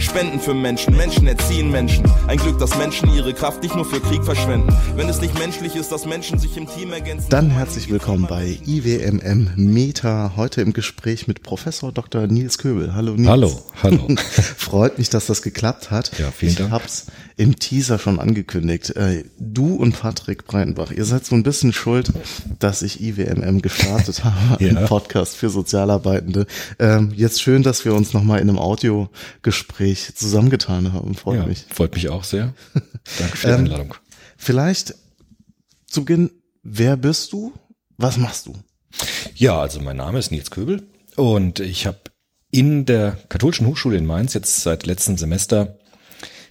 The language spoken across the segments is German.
Spenden für Menschen, Menschen erziehen Menschen. Ein Glück, dass Menschen ihre Kraft nicht nur für Krieg verschwenden. Wenn es nicht menschlich ist, dass Menschen sich im Team ergänzen. Dann herzlich willkommen bei IWMM Meta. Heute im Gespräch mit Professor Dr. Nils Köbel. Hallo Nils. Hallo, hallo. Freut mich, dass das geklappt hat. Ja, vielen Dank. Ich hab's im Teaser schon angekündigt. Äh, Du und Patrick Breitenbach, ihr seid so ein bisschen schuld, dass ich IWMM gestartet habe, Ja. einen Podcast für Sozialarbeitende. Ähm, Jetzt schön, dass wir uns nochmal in einem Audiogespräch zusammengetan haben. Freut Ja, mich. freut mich auch sehr. Danke für die Ähm, Einladung. Vielleicht zu Beginn, wer bist du? Was machst du? Ja, also mein Name ist Nils Köbel und ich habe in der Katholischen Hochschule in Mainz jetzt seit letztem Semester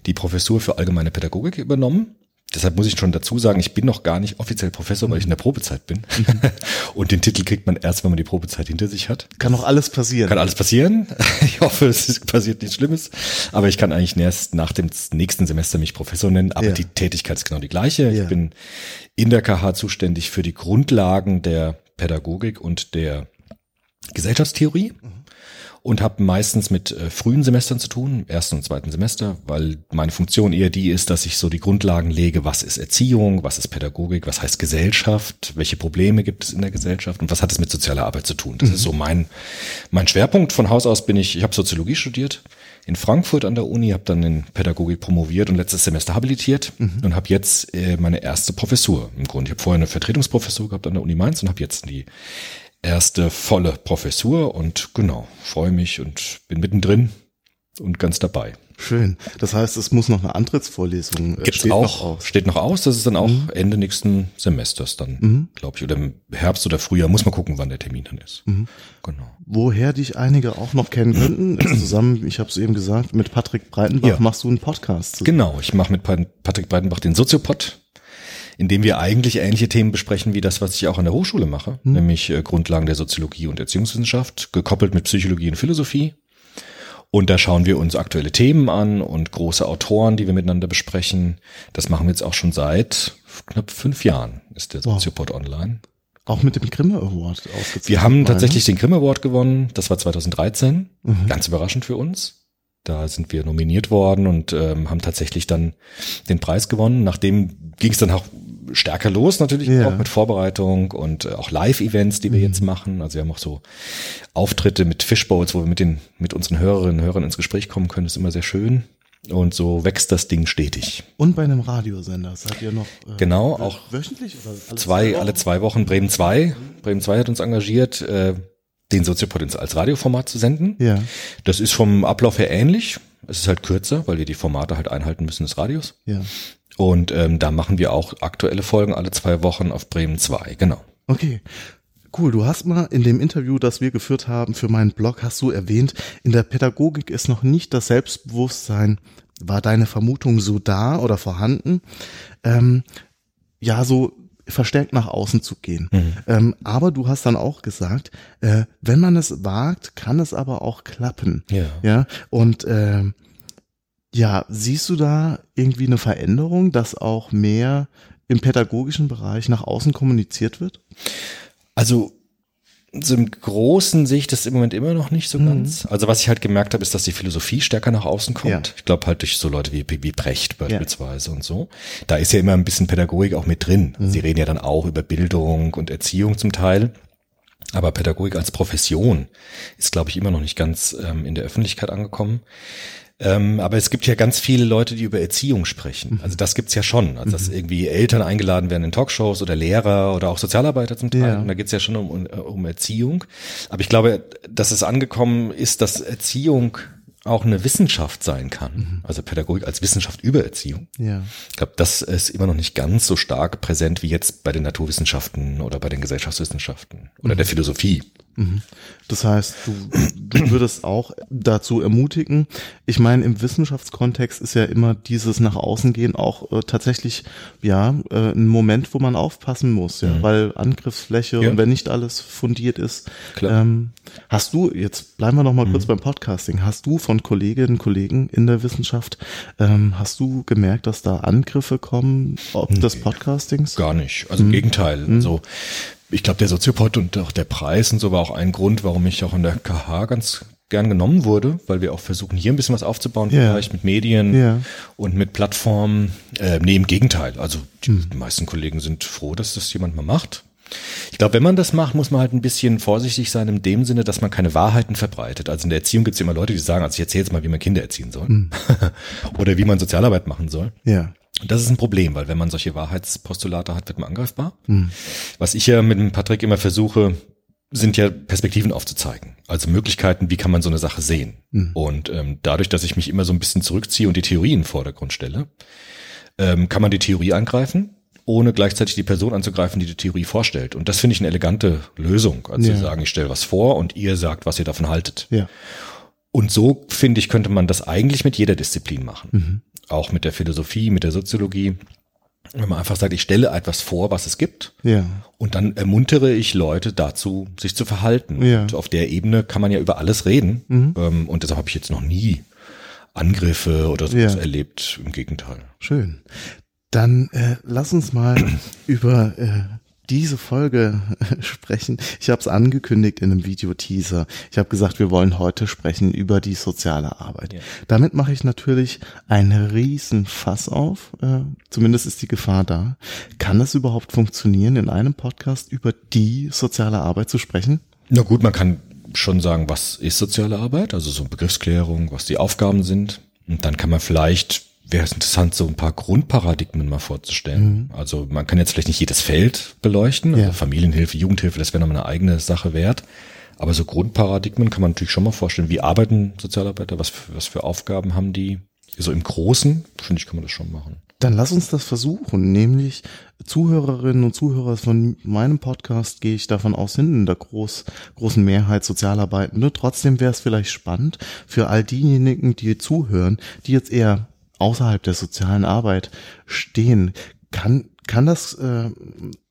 die Professur für allgemeine Pädagogik übernommen. Deshalb muss ich schon dazu sagen, ich bin noch gar nicht offiziell Professor, weil ich in der Probezeit bin. Und den Titel kriegt man erst, wenn man die Probezeit hinter sich hat. Kann doch alles passieren. Kann alles passieren. Ich hoffe, es passiert nichts Schlimmes. Aber ich kann eigentlich erst nach dem nächsten Semester mich Professor nennen. Aber Ja. die Tätigkeit ist genau die gleiche. Ja. Ich bin in der KH zuständig für die Grundlagen der Pädagogik und der Gesellschaftstheorie. Und habe meistens mit äh, frühen Semestern zu tun, ersten und zweiten Semester, weil meine Funktion eher die ist, dass ich so die Grundlagen lege, was ist Erziehung, was ist Pädagogik, was heißt Gesellschaft, welche Probleme gibt es in der Gesellschaft und was hat es mit sozialer Arbeit zu tun. Das ist so mein, mein Schwerpunkt. Von Haus aus bin ich, ich habe Soziologie studiert in Frankfurt an der Uni, habe dann in Pädagogik promoviert und letztes Semester habilitiert und habe jetzt äh, meine erste Professur im Grunde. Ich habe vorher eine Vertretungsprofessur gehabt an der Uni Mainz und habe jetzt die erste volle Professur und genau, freue mich und bin mittendrin und ganz dabei. Schön. Das heißt, es muss noch eine Antrittsvorlesung äh, Gibt's steht auch, noch aus. steht noch aus, das ist dann auch Ende nächsten Semesters dann, glaube ich, oder im Herbst oder Frühjahr, muss man gucken, wann der Termin dann ist. Genau. Woher dich einige auch noch kennen könnten, ist zusammen, ich habe es eben gesagt, mit Patrick Breitenbach Ja. machst du einen Podcast. Genau, ich mache mit Pat- Patrick Breitenbach den Soziopod, in dem wir eigentlich ähnliche Themen besprechen wie das, was ich auch an der Hochschule mache, nämlich äh, Grundlagen der Soziologie und Erziehungswissenschaft, gekoppelt mit Psychologie und Philosophie. Und da schauen wir uns aktuelle Themen an und große Autoren, die wir miteinander besprechen. Das machen wir jetzt auch schon seit knapp fünf Jahren, ist der Wow. Soziopod online. Auch mit dem Grimme Award ausgezeichnet. Wir haben tatsächlich den Grimme Award gewonnen. Das war 2013. Ganz überraschend für uns. Da sind wir nominiert worden und ähm, haben tatsächlich dann den Preis gewonnen. Nachdem ging es dann auch stärker los, natürlich Ja. auch mit Vorbereitung und äh, auch Live-Events, die wir jetzt machen. Also wir haben auch so Auftritte mit Fishbowls, wo wir mit den mit unseren Hörerinnen und Hörern ins Gespräch kommen können. Das ist immer sehr schön. Und so wächst das Ding stetig. Und bei einem Radiosender seid ihr noch äh, Genau, wö- auch wöchentlich oder alle zwei, Wochen? alle zwei Wochen Bremen 2. Bremen 2 hat uns engagiert, äh, den Soziopod als Radioformat zu senden. Ja. Das ist vom Ablauf her ähnlich. Es ist halt kürzer, weil wir die Formate halt einhalten müssen des Radios. Ja. Und ähm, da machen wir auch aktuelle Folgen alle zwei Wochen auf Bremen 2, genau. Okay. Cool, du hast mal in dem Interview, das wir geführt haben für meinen Blog, hast du erwähnt, in der Pädagogik ist noch nicht das Selbstbewusstsein. War deine Vermutung so da oder vorhanden? Ähm, ja, so verstärkt nach außen zu gehen. Ähm, aber du hast dann auch gesagt, äh, wenn man es wagt, kann es aber auch klappen. Ja. Ja, und ähm, ja, siehst du da irgendwie eine Veränderung, dass auch mehr im pädagogischen Bereich nach außen kommuniziert wird? Also so im Großen sehe ich das im Moment immer noch nicht so Mhm. ganz. Also was ich halt gemerkt habe, ist, dass die Philosophie stärker nach außen kommt. Ja. Ich glaube halt durch so Leute wie, wie Brecht beispielsweise und so. Da ist ja immer ein bisschen Pädagogik auch mit drin. Mhm. Sie reden ja dann auch über Bildung und Erziehung zum Teil. Aber Pädagogik als Profession ist, glaube ich, immer noch nicht ganz ähm, in der Öffentlichkeit angekommen. Ähm, aber es gibt ja ganz viele Leute, die über Erziehung sprechen. Also das gibt's ja schon. Also dass irgendwie Eltern eingeladen werden in Talkshows oder Lehrer oder auch Sozialarbeiter zum Teil. Ja. Und da geht's ja schon um, um, Erziehung. Aber ich glaube, dass es angekommen ist, dass Erziehung auch eine Wissenschaft sein kann. Also Pädagogik als Wissenschaft über Erziehung. Ja. Ich glaube, das ist immer noch nicht ganz so stark präsent wie jetzt bei den Naturwissenschaften oder bei den Gesellschaftswissenschaften oder der Philosophie. Das heißt, du, du würdest auch dazu ermutigen. Ich meine, im Wissenschaftskontext ist ja immer dieses nach außen gehen auch äh, tatsächlich ja äh, ein Moment, wo man aufpassen muss, ja, weil Angriffsfläche Ja. und wenn nicht alles fundiert ist. Klar. Ähm, hast du jetzt bleiben wir noch mal kurz beim Podcasting. Hast du von Kolleginnen und Kollegen in der Wissenschaft ähm, hast du gemerkt, dass da Angriffe kommen ob des Podcastings? Gar nicht. Also im Gegenteil. Also ich glaube, der Soziopod und auch der Preis und so war auch ein Grund, warum ich auch in der KH ganz gern genommen wurde, weil wir auch versuchen, hier ein bisschen was aufzubauen, Ja. vielleicht mit Medien Ja. und mit Plattformen. Äh, nee, im Gegenteil. Also die, die meisten Kollegen sind froh, dass das jemand mal macht. Ich glaube, wenn man das macht, muss man halt ein bisschen vorsichtig sein in dem Sinne, dass man keine Wahrheiten verbreitet. Also in der Erziehung gibt es immer Leute, die sagen, also ich erzähle jetzt mal, wie man Kinder erziehen soll. Oder wie man Sozialarbeit machen soll. Ja. Und Das ist ein Problem, weil wenn man solche Wahrheitspostulate hat, wird man angreifbar. Was ich ja mit dem Patrick immer versuche, sind ja Perspektiven aufzuzeigen. Also Möglichkeiten, wie kann man so eine Sache sehen. Und ähm, dadurch, dass ich mich immer so ein bisschen zurückziehe und die Theorie in den Vordergrund stelle, ähm, kann man die Theorie angreifen, ohne gleichzeitig die Person anzugreifen, die die Theorie vorstellt. Und das finde ich eine elegante Lösung. Also Ja. zu sagen, ich stelle was vor und ihr sagt, was ihr davon haltet. Ja. Und so, finde ich, könnte man das eigentlich mit jeder Disziplin machen. Auch mit der Philosophie, mit der Soziologie. Wenn man einfach sagt, ich stelle etwas vor, was es gibt. Ja. Und dann ermuntere ich Leute dazu, sich zu verhalten. Ja. Und auf der Ebene kann man ja über alles reden. Ähm, Und deshalb habe ich jetzt noch nie Angriffe oder sowas Ja. erlebt. Im Gegenteil. Schön. Dann äh, lass uns mal über äh, diese Folge sprechen. Ich habe es angekündigt in einem Videoteaser. Ich habe gesagt, wir wollen heute sprechen über die soziale Arbeit. Ja. Damit mache ich natürlich einen riesen Fass auf. Äh, zumindest ist die Gefahr da. Kann es überhaupt funktionieren, in einem Podcast über die soziale Arbeit zu sprechen? Na gut, man kann schon sagen, was ist soziale Arbeit, also so Begriffsklärung, was die Aufgaben sind. Und dann kann man vielleicht, wäre es interessant, so ein paar Grundparadigmen mal vorzustellen. Also man kann jetzt vielleicht nicht jedes Feld beleuchten, also Ja. Familienhilfe, Jugendhilfe, das wäre nochmal eine eigene Sache wert. Aber so Grundparadigmen kann man natürlich schon mal vorstellen. Wie arbeiten Sozialarbeiter? Was für, was für Aufgaben haben die? So im Großen, finde ich, kann man das schon machen. Dann lass uns das versuchen, nämlich Zuhörerinnen und Zuhörer von meinem Podcast gehe ich davon aus, sind in der groß, großen Mehrheit Sozialarbeitende. Trotzdem wäre es vielleicht spannend für all diejenigen, die zuhören, die jetzt eher außerhalb der sozialen Arbeit stehen. Kann, kann das, äh,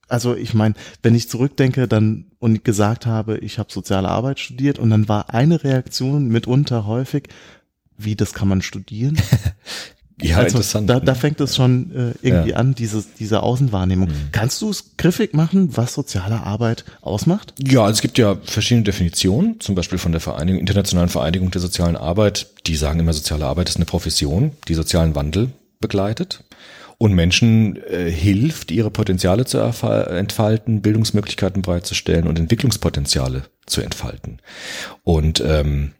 also ich meine, wenn ich zurückdenke dann und gesagt habe, ich habe soziale Arbeit studiert und dann war eine Reaktion mitunter häufig, wie das kann man studieren? Ja, also interessant. Da, da fängt es schon äh, irgendwie Ja. an, dieses, diese Außenwahrnehmung. Kannst du es griffig machen, was soziale Arbeit ausmacht? Ja, also es gibt ja verschiedene Definitionen, zum Beispiel von der Vereinigung, Internationalen Vereinigung der sozialen Arbeit. Die sagen immer, soziale Arbeit ist eine Profession, die sozialen Wandel begleitet und Menschen äh, hilft, ihre Potenziale zu entfalten, Bildungsmöglichkeiten bereitzustellen und Entwicklungspotenziale zu entfalten. Und ähm,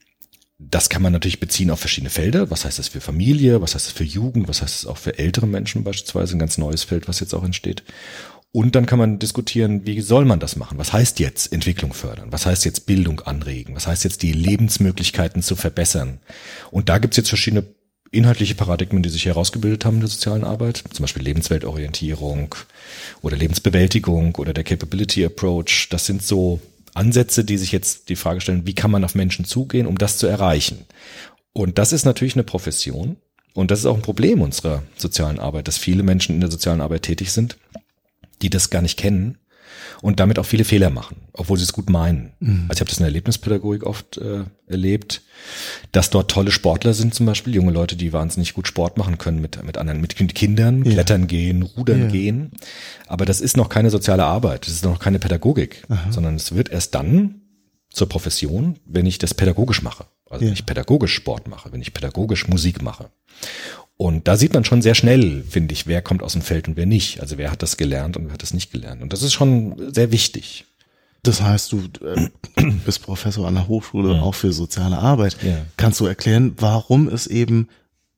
das kann man natürlich beziehen auf verschiedene Felder. Was heißt das für Familie? Was heißt das für Jugend? Was heißt das auch für ältere Menschen beispielsweise? Ein ganz neues Feld, was jetzt auch entsteht. Und dann kann man diskutieren, wie soll man das machen? Was heißt jetzt Entwicklung fördern? Was heißt jetzt Bildung anregen? Was heißt jetzt die Lebensmöglichkeiten zu verbessern? Und da gibt's jetzt verschiedene inhaltliche Paradigmen, die sich herausgebildet haben in der sozialen Arbeit, zum Beispiel Lebensweltorientierung oder Lebensbewältigung oder der Capability Approach. Das sind so Ansätze, die sich jetzt die Frage stellen, wie kann man auf Menschen zugehen, um das zu erreichen? Und das ist natürlich eine Profession. Und das ist auch ein Problem unserer sozialen Arbeit, dass viele Menschen in der sozialen Arbeit tätig sind, die das gar nicht kennen und damit auch viele Fehler machen, obwohl sie es gut meinen. Also ich habe das in der Erlebnispädagogik oft äh, erlebt, dass dort tolle Sportler sind, zum Beispiel junge Leute, die wahnsinnig gut Sport machen können mit mit anderen, mit Kindern, Ja. klettern gehen, rudern Ja. gehen. Aber das ist noch keine soziale Arbeit, das ist noch keine Pädagogik, sondern es wird erst dann zur Profession, wenn ich das pädagogisch mache. Also Ja. wenn ich pädagogisch Sport mache, wenn ich pädagogisch Musik mache. Und da sieht man schon sehr schnell, finde ich, wer kommt aus dem Feld und wer nicht. Also wer hat das gelernt und wer hat das nicht gelernt. Und das ist schon sehr wichtig. Das heißt, du äh, bist Professor an der Hochschule auch für soziale Arbeit. Ja. Kannst du erklären, warum es eben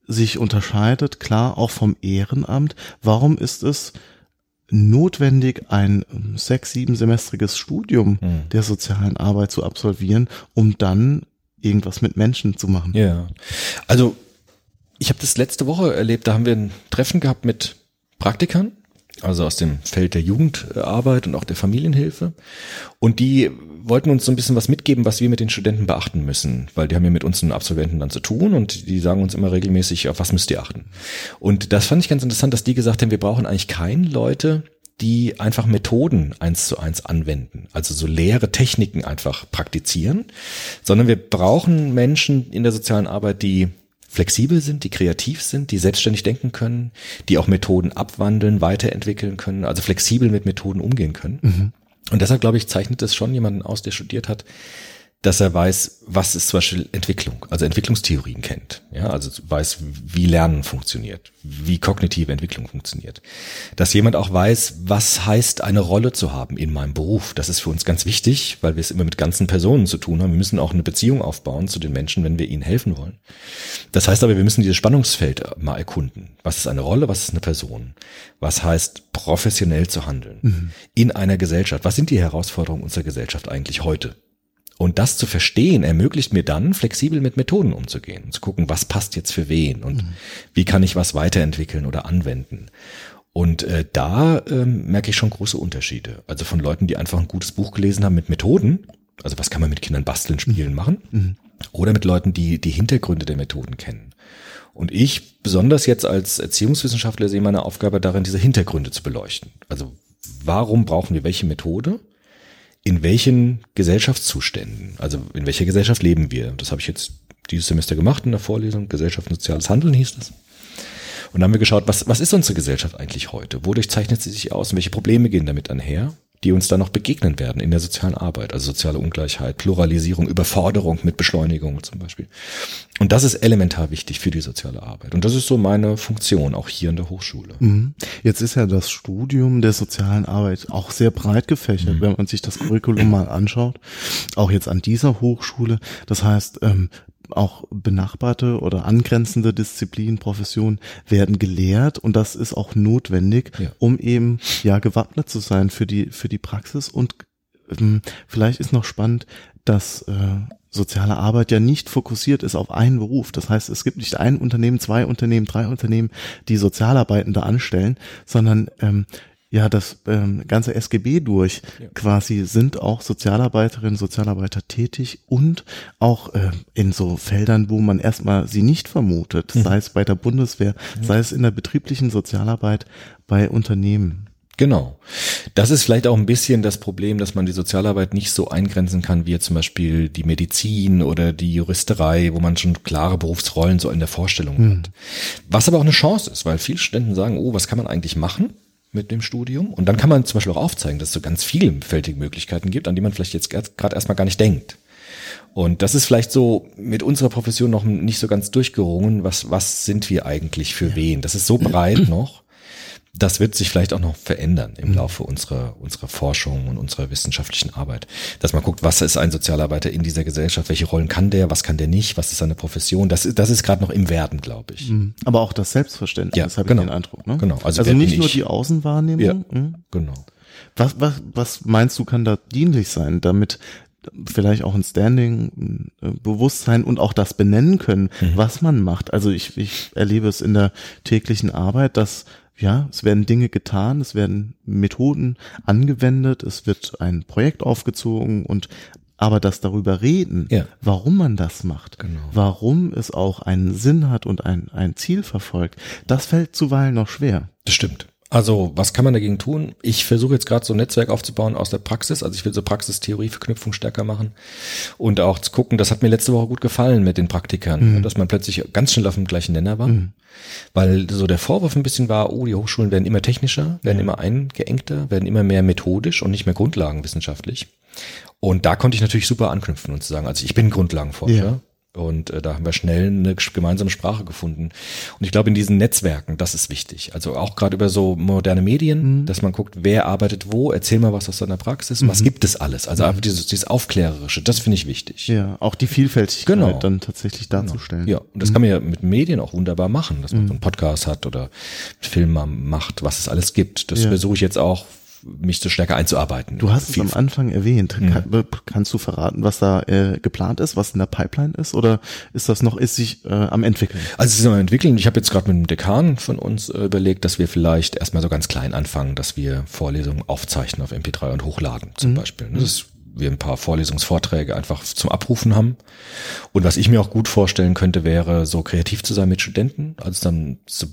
sich unterscheidet, klar, auch vom Ehrenamt? Warum ist es notwendig, ein ähm, sechs-, siebensemestriges Studium Hm. der sozialen Arbeit zu absolvieren, um dann irgendwas mit Menschen zu machen? Ja. Also ich habe das letzte Woche erlebt, da haben wir ein Treffen gehabt mit Praktikern also aus dem Feld der Jugendarbeit und auch der Familienhilfe. Und die wollten uns so ein bisschen was mitgeben, was wir mit den Studenten beachten müssen, weil die haben ja mit uns Absolventen dann zu tun und die sagen uns immer regelmäßig, auf was müsst ihr achten. Und das fand ich ganz interessant, dass die gesagt haben, wir brauchen eigentlich keine Leute, die einfach Methoden eins zu eins anwenden, also so leere Techniken einfach praktizieren, sondern wir brauchen Menschen in der sozialen Arbeit, die flexibel sind, die kreativ sind, die selbstständig denken können, die auch Methoden abwandeln, weiterentwickeln können, also flexibel mit Methoden umgehen können. Mhm. Und deshalb, glaube ich, zeichnet es schon jemanden aus, der studiert hat, dass er weiß, was ist zum Beispiel Entwicklung, also Entwicklungstheorien kennt, ja, also weiß, wie Lernen funktioniert, wie kognitive Entwicklung funktioniert. Dass jemand auch weiß, was heißt eine Rolle zu haben in meinem Beruf. Das ist für uns ganz wichtig, weil wir es immer mit ganzen Personen zu tun haben. Wir müssen auch eine Beziehung aufbauen zu den Menschen, wenn wir ihnen helfen wollen. Das heißt aber, wir müssen dieses Spannungsfeld mal erkunden. Was ist eine Rolle, was ist eine Person? Was heißt professionell zu handeln mhm. in einer Gesellschaft? Was sind die Herausforderungen unserer Gesellschaft eigentlich heute? Und das zu verstehen, ermöglicht mir dann, flexibel mit Methoden umzugehen, zu gucken, was passt jetzt für wen und mhm. wie kann ich was weiterentwickeln oder anwenden. Und äh, da ähm, merke ich schon große Unterschiede. Also von Leuten, die einfach ein gutes Buch gelesen haben mit Methoden, also was kann man mit Kindern basteln, spielen, mhm. machen, mhm. oder mit Leuten, die die Hintergründe der Methoden kennen. Und ich, besonders jetzt als Erziehungswissenschaftler, sehe meine Aufgabe darin, diese Hintergründe zu beleuchten. Also warum brauchen wir welche Methode? In welchen Gesellschaftszuständen, also in welcher Gesellschaft leben wir. Das habe ich jetzt dieses Semester gemacht in der Vorlesung, Gesellschaft und soziales Handeln hieß das. Und dann haben wir geschaut, was, was ist unsere Gesellschaft eigentlich heute? Wodurch zeichnet sie sich aus und welche Probleme gehen damit einher? Die uns dann noch begegnen werden in der sozialen Arbeit, also soziale Ungleichheit, Pluralisierung, Überforderung mit Beschleunigung zum Beispiel. Und das ist elementar wichtig für die soziale Arbeit. Und das ist so meine Funktion, auch hier in der Hochschule. Mhm. Jetzt ist ja das Studium der sozialen Arbeit auch sehr breit gefächert, mhm. wenn man sich das Curriculum mal anschaut. Auch jetzt an dieser Hochschule. Das heißt, ähm, auch benachbarte oder angrenzende Disziplinen, Professionen werden gelehrt und das ist auch notwendig, ja. um eben ja gewappnet zu sein für die für die Praxis und ähm, vielleicht ist noch spannend, dass äh, soziale Arbeit ja nicht fokussiert ist auf einen Beruf. Das heißt, es gibt nicht ein Unternehmen, zwei Unternehmen, drei Unternehmen, die Sozialarbeitende anstellen, sondern ähm, ja das ähm, ganze SGB durch ja. quasi sind auch Sozialarbeiterinnen, Sozialarbeiter tätig und auch äh, in so Feldern, wo man erstmal sie nicht vermutet, mhm. sei es bei der Bundeswehr, mhm. sei es in der betrieblichen Sozialarbeit bei Unternehmen. Genau. Das ist vielleicht auch ein bisschen das Problem, dass man die Sozialarbeit nicht so eingrenzen kann, wie zum Beispiel die Medizin oder die Juristerei, wo man schon klare Berufsrollen so in der Vorstellung mhm. hat. Was aber auch eine Chance ist, weil viele Studenten sagen, oh, was kann man eigentlich machen? Mit dem Studium. Und dann kann man zum Beispiel auch aufzeigen, dass es so ganz vielfältige Möglichkeiten gibt, an die man vielleicht jetzt gerade erstmal gar nicht denkt. Und das ist vielleicht so mit unserer Profession noch nicht so ganz durchgerungen. Was, was sind wir eigentlich für wen? Das ist so breit noch das wird sich vielleicht auch noch verändern im mhm. Laufe unserer, unserer Forschung und unserer wissenschaftlichen Arbeit. Dass man guckt, was ist ein Sozialarbeiter in dieser Gesellschaft, welche Rollen kann der, was kann der nicht, was ist seine Profession. Das, das ist gerade noch im Werden, glaube ich. Mhm. Aber auch das Selbstverständnis, ja, habe genau. ich den Eindruck. Ne? Genau. Also, also nicht nur die Außenwahrnehmung. Ja, mhm. Genau. Was, was, was meinst du, kann da dienlich sein, damit vielleicht auch ein Standing, ein Bewusstsein und auch das benennen können, mhm. was man macht. Also ich, ich erlebe es in der täglichen Arbeit, dass ja, es werden Dinge getan, es werden Methoden angewendet, es wird ein Projekt aufgezogen und aber das darüber reden, ja. warum man das macht, genau. warum es auch einen Sinn hat und ein, ein Ziel verfolgt, das fällt zuweilen noch schwer. Das stimmt. Also, was kann man dagegen tun? Ich versuche jetzt gerade so ein Netzwerk aufzubauen aus der Praxis. Also ich will so Praxis-Theorie-Verknüpfung stärker machen und auch zu gucken, das hat mir letzte Woche gut gefallen mit den Praktikern, mhm. dass man plötzlich ganz schnell auf dem gleichen Nenner war. Mhm. Weil so der Vorwurf ein bisschen war, oh, die Hochschulen werden immer technischer, werden ja. immer eingeengter, werden immer mehr methodisch und nicht mehr grundlagenwissenschaftlich. Und da konnte ich natürlich super anknüpfen und zu sagen, also ich bin Grundlagenforscher. Ja. Und äh, da haben wir schnell eine gemeinsame Sprache gefunden. Und ich glaube, in diesen Netzwerken, das ist wichtig. Also auch gerade über so moderne Medien, mhm. dass man guckt, wer arbeitet wo, erzähl mal was aus deiner Praxis, mhm. was gibt es alles. Also mhm. einfach dieses, dieses Aufklärerische, das finde ich wichtig. Ja, auch die Vielfältigkeit genau. dann tatsächlich genau. darzustellen. Genau. Ja, und das kann man ja mit Medien auch wunderbar machen, dass man mhm. so einen Podcast hat oder Film macht, was es alles gibt. Das ja. versuche ich jetzt auch mich so stärker einzuarbeiten. Du hast es am Anfang erwähnt. Mhm. Kann, kannst du verraten, was da äh, geplant ist, was in der Pipeline ist, oder ist das noch, ist sich äh, am entwickeln? Also es ist am entwickeln. Ich habe jetzt gerade mit dem Dekan von uns äh, überlegt, dass wir vielleicht erstmal so ganz klein anfangen, dass wir Vorlesungen aufzeichnen auf MP3 und hochladen zum mhm. Beispiel. Das ist wir ein paar Vorlesungsvorträge einfach zum Abrufen haben. Und was ich mir auch gut vorstellen könnte, wäre so kreativ zu sein mit Studenten, also dann zu,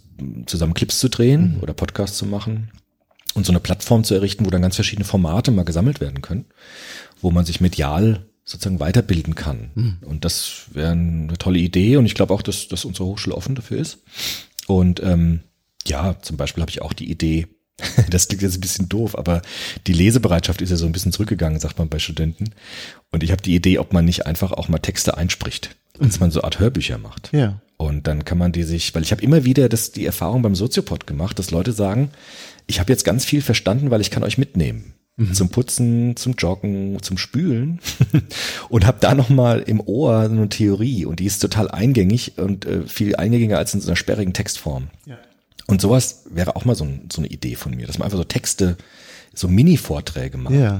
zusammen Clips zu drehen mhm. oder Podcasts zu machen und so eine Plattform zu errichten, wo dann ganz verschiedene Formate mal gesammelt werden können, wo man sich medial sozusagen weiterbilden kann. Mhm. Und das wäre eine tolle Idee und ich glaube auch, dass, dass unsere Hochschule offen dafür ist. Und ähm, ja, zum Beispiel habe ich auch die Idee, das klingt jetzt ein bisschen doof, aber die Lesebereitschaft ist ja so ein bisschen zurückgegangen, sagt man bei Studenten. Und ich habe die Idee, ob man nicht einfach auch mal Texte einspricht, dass man so Art Hörbücher macht. Ja. Und dann kann man die sich, weil ich habe immer wieder das, die Erfahrung beim Soziopod gemacht, dass Leute sagen, ich habe jetzt ganz viel verstanden, weil ich kann euch mitnehmen. Mhm. Zum Putzen, zum Joggen, zum Spülen und habe da nochmal im Ohr eine Theorie und die ist total eingängig und äh, viel eingängiger als in so einer sperrigen Textform. Ja. Und sowas wäre auch mal so, ein, so eine Idee von mir, dass man einfach so Texte, so Mini-Vorträge macht, ja.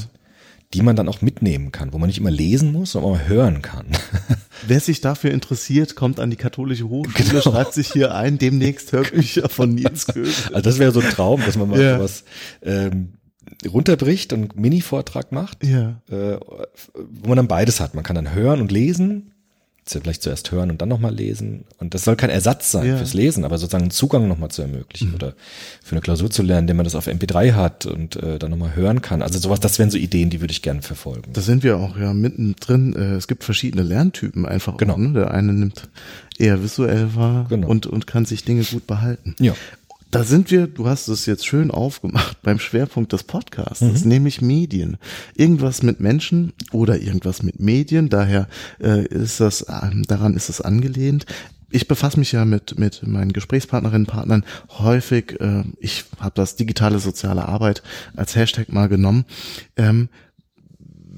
Die man dann auch mitnehmen kann, wo man nicht immer lesen muss, sondern auch hören kann. Wer sich dafür interessiert, kommt an die katholische Hochschule, genau. schreibt sich hier ein, demnächst Hörbücher von Nils Kögel. Also das wäre so ein Traum, dass man mal ja. sowas ähm, runterbricht und Mini-Vortrag macht, ja. äh, wo man dann beides hat. Man kann dann hören und lesen vielleicht zuerst hören und dann nochmal lesen. Und das soll kein Ersatz sein ja. fürs Lesen, aber sozusagen einen Zugang nochmal zu ermöglichen mhm. oder für eine Klausur zu lernen, indem man das auf MP3 hat und äh, dann nochmal hören kann. Also sowas, das wären so Ideen, die würde ich gerne verfolgen. Da sind wir auch ja mittendrin. Äh, es gibt verschiedene Lerntypen einfach. Genau. Auch, ne? Der eine nimmt eher visuell wahr genau. und, und kann sich Dinge gut behalten. Ja. Da sind wir, du hast es jetzt schön aufgemacht beim Schwerpunkt des Podcasts, mhm. nämlich Medien. Irgendwas mit Menschen oder irgendwas mit Medien, daher äh, ist das, äh, daran ist es angelehnt. Ich befasse mich ja mit, mit meinen Gesprächspartnerinnen Partnern häufig, äh, ich habe das digitale soziale Arbeit als Hashtag mal genommen. Ähm,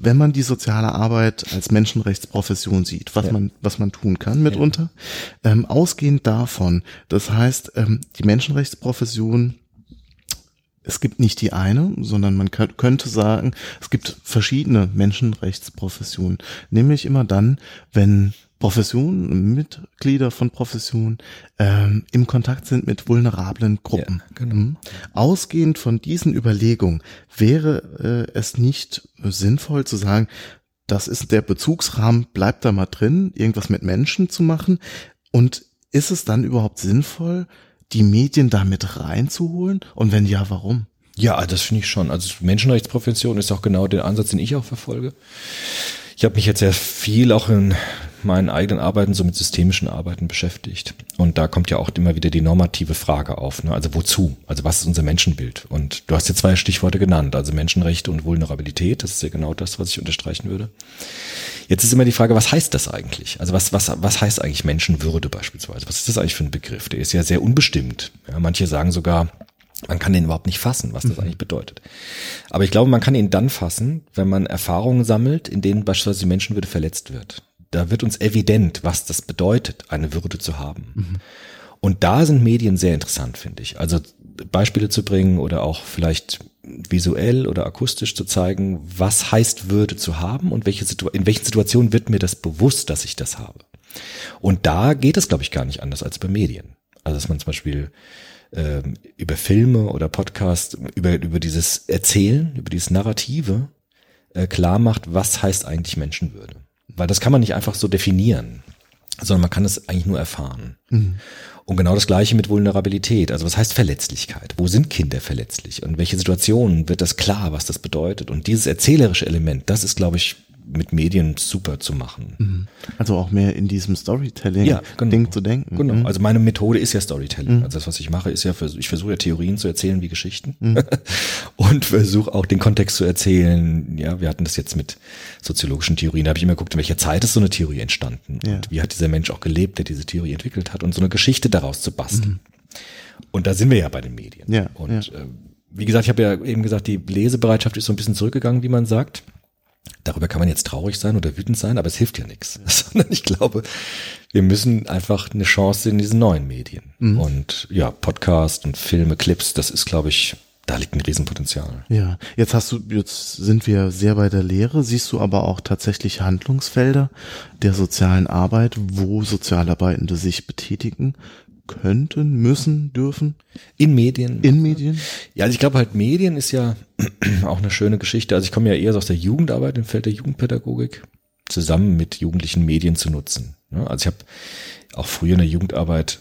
wenn man die soziale Arbeit als Menschenrechtsprofession sieht, was ja. man, was man tun kann mitunter, ja. ähm, ausgehend davon, das heißt, ähm, die Menschenrechtsprofession es gibt nicht die eine, sondern man könnte sagen, es gibt verschiedene Menschenrechtsprofessionen. Nämlich immer dann, wenn Professionen, Mitglieder von Professionen ähm, im Kontakt sind mit vulnerablen Gruppen. Ja, genau. Mhm. Ausgehend von diesen Überlegungen wäre äh, es nicht sinnvoll zu sagen, das ist der Bezugsrahmen, bleibt da mal drin, irgendwas mit Menschen zu machen. Und ist es dann überhaupt sinnvoll, die Medien da mit reinzuholen? Und wenn ja, warum? Ja, das finde ich schon. Also Menschenrechtsprävention ist auch genau der Ansatz, den ich auch verfolge. Ich habe mich jetzt sehr viel auch in meinen eigenen Arbeiten so mit systemischen Arbeiten beschäftigt. Und da kommt ja auch immer wieder die normative Frage auf. Ne? Also wozu? Also was ist unser Menschenbild? Und du hast ja zwei Stichworte genannt, also Menschenrechte und Vulnerabilität. Das ist ja genau das, was ich unterstreichen würde. Jetzt ist immer die Frage, was heißt das eigentlich? Also was, was, was heißt eigentlich Menschenwürde beispielsweise? Was ist das eigentlich für ein Begriff? Der ist ja sehr unbestimmt. Ja, manche sagen sogar, man kann den überhaupt nicht fassen, was das mhm. eigentlich bedeutet. Aber ich glaube, man kann ihn dann fassen, wenn man Erfahrungen sammelt, in denen beispielsweise die Menschenwürde verletzt wird da wird uns evident, was das bedeutet, eine Würde zu haben. Mhm. Und da sind Medien sehr interessant, finde ich. Also Beispiele zu bringen oder auch vielleicht visuell oder akustisch zu zeigen, was heißt Würde zu haben und welche Situ in welchen Situationen wird mir das bewusst, dass ich das habe. Und da geht es, glaube ich, gar nicht anders als bei Medien. Also dass man zum Beispiel äh, über Filme oder Podcasts, über, über dieses Erzählen, über dieses Narrative äh, klar macht, was heißt eigentlich Menschenwürde. Weil das kann man nicht einfach so definieren, sondern man kann es eigentlich nur erfahren. Mhm. Und genau das gleiche mit Vulnerabilität. Also was heißt Verletzlichkeit? Wo sind Kinder verletzlich? Und welche Situationen wird das klar, was das bedeutet? Und dieses erzählerische Element, das ist, glaube ich, mit Medien super zu machen. Mhm. Also auch mehr in diesem Storytelling-Ding ja, genau. zu denken. Genau. Mhm. Also meine Methode ist ja Storytelling. Mhm. Also das, was ich mache, ist ja, ich versuche ja Theorien zu erzählen wie Geschichten mhm. und versuche auch den Kontext zu erzählen. Ja, wir hatten das jetzt mit soziologischen Theorien. Da habe ich immer geguckt, in welcher Zeit ist so eine Theorie entstanden ja. und wie hat dieser Mensch auch gelebt, der diese Theorie entwickelt hat und so eine Geschichte daraus zu basteln. Mhm. Und da sind wir ja bei den Medien. Ja, und ja. Äh, wie gesagt, ich habe ja eben gesagt, die Lesebereitschaft ist so ein bisschen zurückgegangen, wie man sagt. Darüber kann man jetzt traurig sein oder wütend sein, aber es hilft ja nichts. Sondern ich glaube, wir müssen einfach eine Chance in diesen neuen Medien. Mhm. Und ja, Podcast und Filme, Clips, das ist, glaube ich, da liegt ein Riesenpotenzial. Ja, jetzt hast du, jetzt sind wir sehr bei der Lehre, siehst du aber auch tatsächlich Handlungsfelder der sozialen Arbeit, wo Sozialarbeitende sich betätigen könnten, müssen, dürfen? In Medien. In Medien? Ja, also ich glaube halt Medien ist ja auch eine schöne Geschichte. Also ich komme ja eher aus der Jugendarbeit im Feld der Jugendpädagogik, zusammen mit Jugendlichen Medien zu nutzen. Also ich habe auch früher in der Jugendarbeit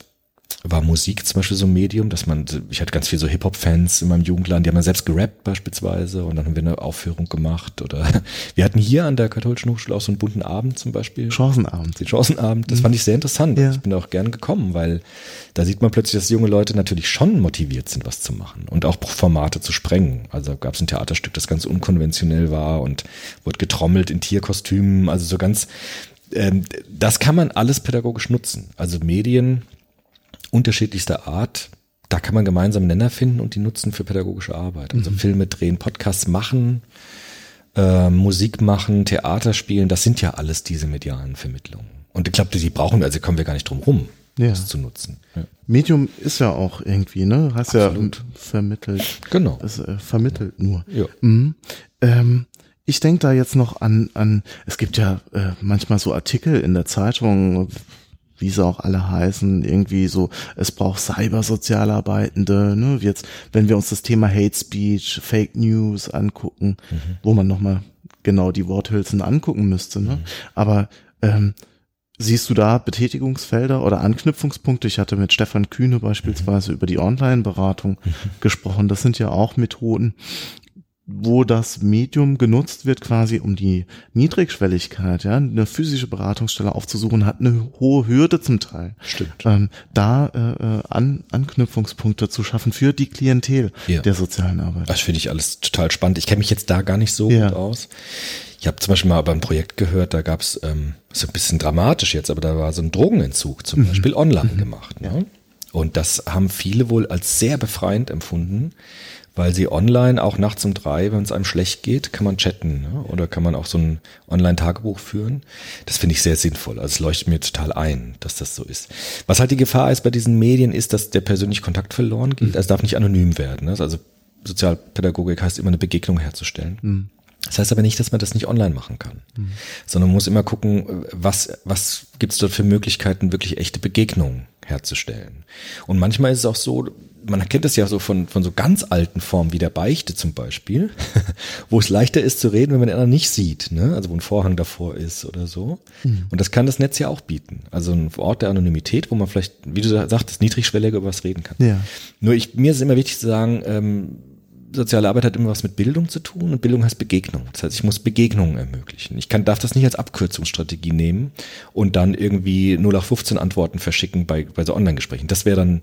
war Musik zum Beispiel so ein Medium, dass man, ich hatte ganz viel so Hip-Hop-Fans in meinem Jugendland, die haben ja selbst gerappt beispielsweise und dann haben wir eine Aufführung gemacht oder wir hatten hier an der Katholischen Hochschule auch so einen bunten Abend zum Beispiel. Chancenabend. Den Chancenabend, das mhm. fand ich sehr interessant. Ja. Ich bin da auch gern gekommen, weil da sieht man plötzlich, dass junge Leute natürlich schon motiviert sind, was zu machen und auch Formate zu sprengen. Also gab es ein Theaterstück, das ganz unkonventionell war und wurde getrommelt in Tierkostümen, also so ganz, ähm, das kann man alles pädagogisch nutzen. Also Medien, unterschiedlichster Art, da kann man gemeinsam Nenner finden und die nutzen für pädagogische Arbeit. Also mhm. Filme drehen, Podcasts machen, äh, Musik machen, Theater spielen, das sind ja alles diese medialen Vermittlungen. Und ich glaube, die brauchen wir, also kommen wir gar nicht drum rum, ja. das zu nutzen. Ja. Medium ist ja auch irgendwie, ne? Heißt Absolut. ja vermittelt. Genau. Es äh, vermittelt nur. Ja. Mhm. Ähm, ich denke da jetzt noch an, an, es gibt ja äh, manchmal so Artikel in der Zeitung, wie sie auch alle heißen, irgendwie so, es braucht Cybersozialarbeitende, ne, jetzt, wenn wir uns das Thema Hate Speech, Fake News angucken, mhm. wo man nochmal genau die Worthülsen angucken müsste, ne, mhm. aber, ähm, Siehst du da Betätigungsfelder oder Anknüpfungspunkte? Ich hatte mit Stefan Kühne beispielsweise mhm. über die Online-Beratung mhm. gesprochen. Das sind ja auch Methoden, wo das Medium genutzt wird, quasi um die Niedrigschwelligkeit, ja, eine physische Beratungsstelle aufzusuchen, hat eine hohe Hürde zum Teil. Stimmt. Ähm, da äh, äh, An Anknüpfungspunkte zu schaffen für die Klientel ja. der sozialen Arbeit. Das finde ich alles total spannend. Ich kenne mich jetzt da gar nicht so ja. gut aus. Ich habe zum Beispiel mal über ein Projekt gehört, da gab es, ähm, ist ein bisschen dramatisch jetzt, aber da war so ein Drogenentzug zum mhm. Beispiel online mhm. gemacht. Ne? Und das haben viele wohl als sehr befreiend empfunden, weil sie online auch nachts um drei, wenn es einem schlecht geht, kann man chatten ne? oder kann man auch so ein Online-Tagebuch führen. Das finde ich sehr sinnvoll. Also es leuchtet mir total ein, dass das so ist. Was halt die Gefahr ist bei diesen Medien, ist, dass der persönliche Kontakt verloren geht. Mhm. Es darf nicht anonym werden. Ne? Also Sozialpädagogik heißt immer eine Begegnung herzustellen. Mhm. Das heißt aber nicht, dass man das nicht online machen kann, mhm. sondern man muss immer gucken, was, was gibt es dort für Möglichkeiten, wirklich echte Begegnungen herzustellen. Und manchmal ist es auch so, man kennt das ja so von, von so ganz alten Formen wie der Beichte zum Beispiel, wo es leichter ist zu reden, wenn man den anderen nicht sieht, ne? also wo ein Vorhang davor ist oder so. Mhm. Und das kann das Netz ja auch bieten. Also ein Ort der Anonymität, wo man vielleicht, wie du sagtest, niedrigschwelliger über was reden kann. Ja. Nur ich, mir ist es immer wichtig zu sagen, ähm, soziale Arbeit hat immer was mit Bildung zu tun und Bildung heißt Begegnung. Das heißt, ich muss Begegnungen ermöglichen. Ich kann, darf das nicht als Abkürzungsstrategie nehmen und dann irgendwie 0 nach 15 Antworten verschicken bei, bei so Online-Gesprächen. Das wäre dann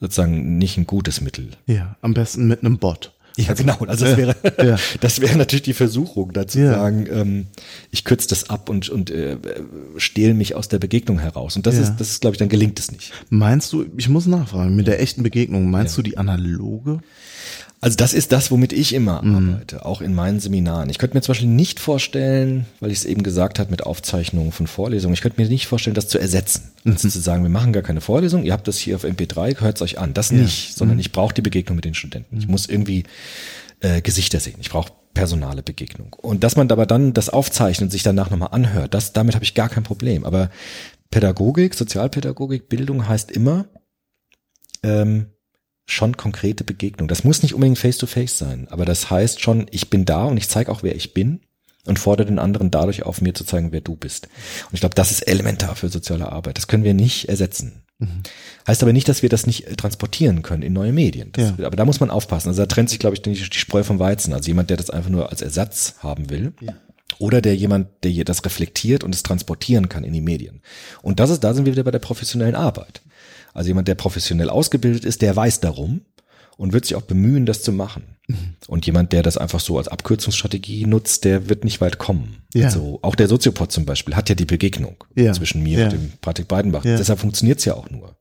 sozusagen nicht ein gutes Mittel. Ja, am besten mit einem Bot. Ja, genau. Also das wäre, ja. das wäre natürlich die Versuchung, da zu ja. sagen, ähm, ich kürze das ab und, und äh, stehle mich aus der Begegnung heraus. Und das ja. ist, das ist, glaube ich, dann gelingt es nicht. Meinst du, ich muss nachfragen, mit der echten Begegnung, meinst du die analoge? Also das ist das, womit ich immer mhm. arbeite, auch in meinen Seminaren. Ich könnte mir zum Beispiel nicht vorstellen, weil ich es eben gesagt habe mit Aufzeichnungen von Vorlesungen, ich könnte mir nicht vorstellen, das zu ersetzen. Mhm. Also zu sagen, wir machen gar keine Vorlesung, ihr habt das hier auf MP3, hört es euch an. Das ja. nicht, sondern mhm. ich brauche die Begegnung mit den Studenten. Ich mhm. muss irgendwie äh, Gesichter sehen. Ich brauche personale Begegnung. Und dass man aber dann das aufzeichnet und sich danach nochmal anhört, das, damit habe ich gar kein Problem. Aber Pädagogik, Sozialpädagogik, Bildung heißt immer, ähm, schon konkrete Begegnung. Das muss nicht unbedingt face-to-face -face sein, aber das heißt schon, ich bin da und ich zeige auch, wer ich bin und fordere den anderen dadurch auf, mir zu zeigen, wer du bist. Und ich glaube, das ist elementar für soziale Arbeit. Das können wir nicht ersetzen. Mhm. Heißt aber nicht, dass wir das nicht äh, transportieren können in neue Medien. Das, ja. Aber da muss man aufpassen. Also da trennt sich, glaube ich, die, die Spreu vom Weizen. Also jemand, der das einfach nur als Ersatz haben will. Ja. Oder der jemand, der das reflektiert und es transportieren kann in die Medien. Und das ist, da sind wir wieder bei der professionellen Arbeit. Also jemand, der professionell ausgebildet ist, der weiß darum und wird sich auch bemühen, das zu machen. Mhm. Und jemand, der das einfach so als Abkürzungsstrategie nutzt, der wird nicht weit kommen. Ja. Also auch der Soziopod zum Beispiel hat ja die Begegnung ja. zwischen mir ja. und dem Patrick Beidenbach. Deshalb funktioniert's ja auch nur.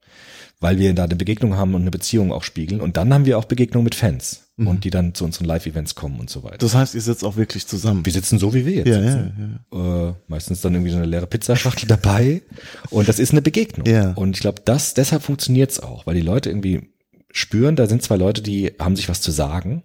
Weil wir da eine Begegnung haben und eine Beziehung auch spiegeln. Und dann haben wir auch Begegnungen mit Fans. Mhm. Und die dann zu unseren Live-Events kommen und so weiter. Das heißt, ihr sitzt auch wirklich zusammen. Wir sitzen so wie wir jetzt. Ja, sitzen. ja, ja. Äh, meistens dann irgendwie so eine leere Pizzaschachtel dabei. Und das ist eine Begegnung. Ja. Und ich glaube, das, deshalb funktioniert's auch, weil die Leute irgendwie spüren, da sind zwei Leute, die haben sich was zu sagen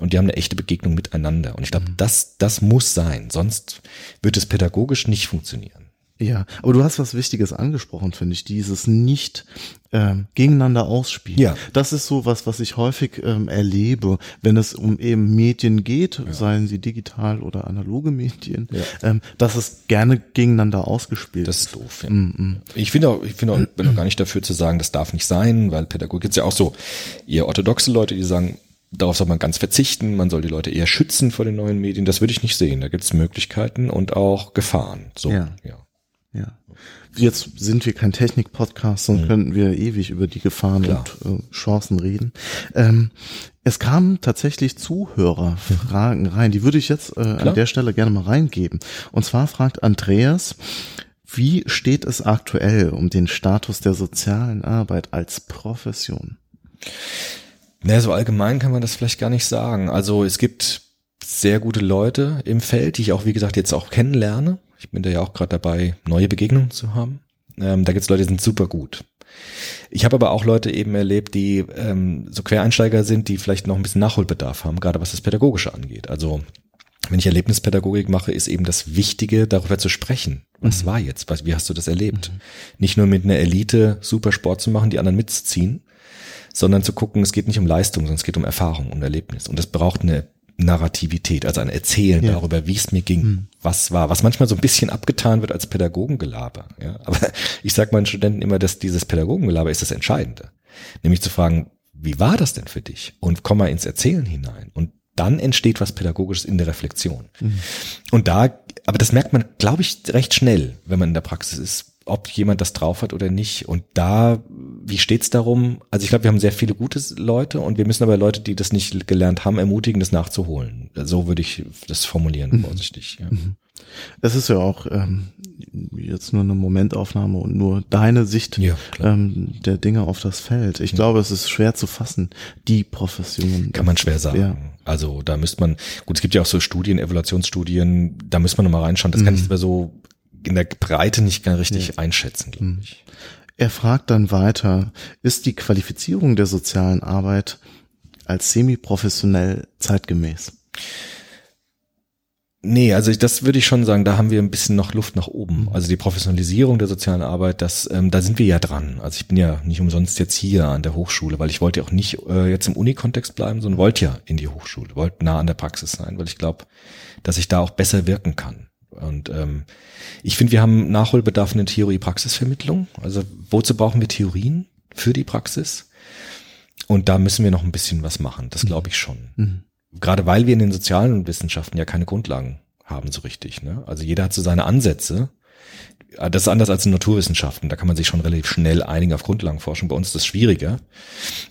und die haben eine echte Begegnung miteinander. Und ich glaube, das, das muss sein, sonst wird es pädagogisch nicht funktionieren. Ja, aber du hast was Wichtiges angesprochen, finde ich, dieses nicht ähm, gegeneinander ausspielen. Ja. Das ist so was, was ich häufig ähm, erlebe, wenn es um eben Medien geht, seien sie digital oder analoge Medien, ähm, dass es gerne gegeneinander ausgespielt Das ist doof. Ja. Ich finde auch, ich finde auch, bin auch gar nicht dafür zu sagen, das darf nicht sein, weil Pädagogik gibt's ja auch so, ihr orthodoxe Leute, die sagen, darauf soll man ganz verzichten, man soll die Leute eher schützen vor den neuen Medien. Das würde ich nicht sehen. Da gibt's Möglichkeiten und auch Gefahren. So, Ja. ja. Ja. Jetzt sind wir kein Technik-Podcast, sonst könnten wir ewig über die Gefahren Mhm. Klar. und äh, Chancen reden. Ähm, es kamen tatsächlich Zuhörerfragen rein, die würde ich jetzt äh, an der Stelle gerne mal reingeben. Und zwar fragt Andreas, wie steht es aktuell um den Status der sozialen Arbeit als Profession? Naja, so allgemein kann man das vielleicht gar nicht sagen. Also es gibt sehr gute Leute im Feld, die ich auch, wie gesagt, jetzt auch kennenlerne. Ich bin da ja auch gerade dabei, neue Begegnungen zu haben. Ähm, da gibt's Leute, die sind super gut. Ich habe aber auch Leute eben erlebt, die ähm, so Quereinsteiger sind, die vielleicht noch ein bisschen Nachholbedarf haben, gerade was das Pädagogische angeht. Also wenn ich Erlebnispädagogik mache, ist eben das Wichtige, darüber zu sprechen. Was war jetzt? Was, wie hast du das erlebt? Nicht nur mit einer Elite super Sport zu machen, die anderen mitzuziehen, sondern zu gucken, es geht nicht um Leistung, sondern es geht um Erfahrung, um Erlebnis. Und es braucht eine Narrativität, also ein Erzählen Ja. darüber, wie es mir ging, was war, was manchmal so ein bisschen abgetan wird als Pädagogengelaber. Ja? Aber ich sage meinen Studenten immer, dass dieses Pädagogengelaber ist das Entscheidende. Nämlich zu fragen, wie war das denn für dich? Und komm mal ins Erzählen hinein. Und dann entsteht was Pädagogisches in der Reflexion. Und da, aber das merkt man, glaube ich, recht schnell, wenn man in der Praxis ist, ob jemand das drauf hat oder nicht. Und da, wie steht's darum? Also ich glaube, wir haben sehr viele gute Leute und wir müssen aber Leute, die das nicht gelernt haben, ermutigen, das nachzuholen. So würde ich das formulieren, vorsichtig. Ja. Es ist ja auch ähm, jetzt nur eine Momentaufnahme und nur deine Sicht Ja, ähm, der Dinge auf das Feld. Ich glaube, es ist schwer zu fassen, die Profession. Kann man schwer sagen. Ja. Also da müsste man, gut, es gibt ja auch so Studien, Evaluationsstudien, da müsste man nochmal reinschauen. Das kann ich aber so in der Breite nicht gar richtig einschätzen, glaube ich. Er fragt dann weiter, ist die Qualifizierung der sozialen Arbeit als semi-professionell zeitgemäß? Nee, also ich, das würde ich schon sagen, da haben wir ein bisschen noch Luft nach oben. Also die Professionalisierung der sozialen Arbeit, das, ähm, da sind wir ja dran. Also ich bin ja nicht umsonst jetzt hier an der Hochschule, weil ich wollte ja auch nicht äh, jetzt im Unikontext bleiben, sondern wollte ja in die Hochschule, wollte nah an der Praxis sein, weil ich glaube, dass ich da auch besser wirken kann. Und ähm, ich finde, wir haben Nachholbedarf in der Theorie-Praxisvermittlung. Also wozu brauchen wir Theorien für die Praxis? Und da müssen wir noch ein bisschen was machen, das glaube ich schon. Gerade weil wir in den sozialen Wissenschaften ja keine Grundlagen haben so richtig. Ne? Also jeder hat so seine Ansätze. Das ist anders als in Naturwissenschaften. Da kann man sich schon relativ schnell einigen auf Grundlagenforschung. Bei uns ist das schwieriger.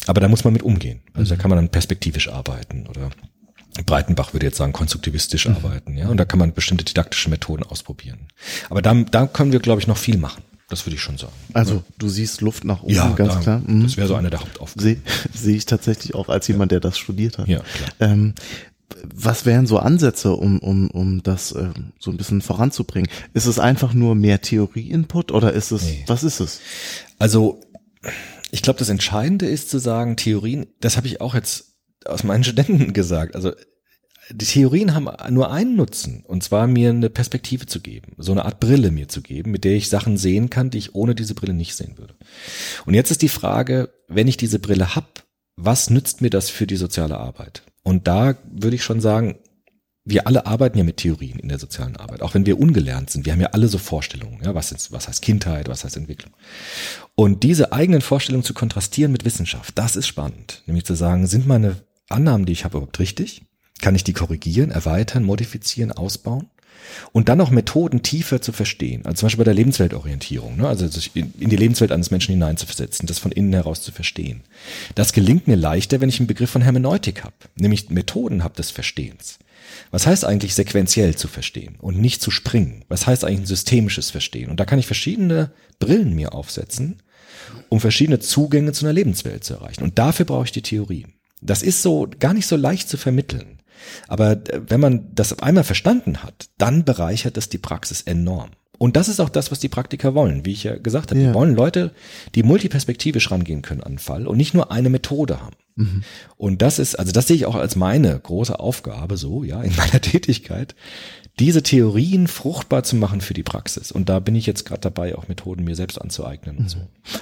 Aber da muss man mit umgehen. Also da kann man dann perspektivisch arbeiten oder Breitenbach würde jetzt sagen, konstruktivistisch arbeiten, ja. Und da kann man bestimmte didaktische Methoden ausprobieren. Aber da, da können wir, glaube ich, noch viel machen. Das würde ich schon sagen. Also du siehst Luft nach oben, ganz da, klar. Mhm. Das wäre so eine der Hauptaufgaben. Sehe sehe ich tatsächlich auch als jemand, der das studiert hat. Ja, klar. Ähm, was wären so Ansätze, um, um, um das ähm, so ein bisschen voranzubringen? Ist es einfach nur mehr Theorie-Input oder ist es, Nee. was ist es? Also, ich glaube, das Entscheidende ist zu sagen, Theorien, das habe ich auch jetzt aus meinen Studenten gesagt. Also, die Theorien haben nur einen Nutzen, und zwar mir eine Perspektive zu geben, so eine Art Brille mir zu geben, mit der ich Sachen sehen kann, die ich ohne diese Brille nicht sehen würde. Und jetzt ist die Frage, wenn ich diese Brille hab, was nützt mir das für die soziale Arbeit? Und da würde ich schon sagen, wir alle arbeiten ja mit Theorien in der sozialen Arbeit, auch wenn wir ungelernt sind. Wir haben ja alle so Vorstellungen, ja, was ist, was heißt Kindheit, was heißt Entwicklung. Und diese eigenen Vorstellungen zu kontrastieren mit Wissenschaft, das ist spannend. Nämlich zu sagen, sind meine Annahmen, die ich habe, überhaupt richtig? Kann ich die korrigieren, erweitern, modifizieren, ausbauen? Und dann noch Methoden tiefer zu verstehen, also zum Beispiel bei der Lebensweltorientierung, ne? also sich in in die Lebenswelt eines Menschen hineinzuversetzen, das von innen heraus zu verstehen. Das gelingt mir leichter, wenn ich einen Begriff von Hermeneutik habe, nämlich Methoden habe des Verstehens. Was heißt eigentlich sequenziell zu verstehen und nicht zu springen? Was heißt eigentlich ein systemisches Verstehen? Und da kann ich verschiedene Brillen mir aufsetzen, um verschiedene Zugänge zu einer Lebenswelt zu erreichen. Und dafür brauche ich die Theorien. Das ist so gar nicht so leicht zu vermitteln. Aber äh, wenn man das einmal verstanden hat, dann bereichert das die Praxis enorm. Und das ist auch das, was die Praktiker wollen, wie ich ja gesagt habe. Ja. Die wollen Leute, die multiperspektivisch rangehen können an den Fall und nicht nur eine Methode haben. Mhm. Und das ist, also das sehe ich auch als meine große Aufgabe so, ja, in meiner Tätigkeit, diese Theorien fruchtbar zu machen für die Praxis. Und da bin ich jetzt gerade dabei, auch Methoden mir selbst anzueignen und so.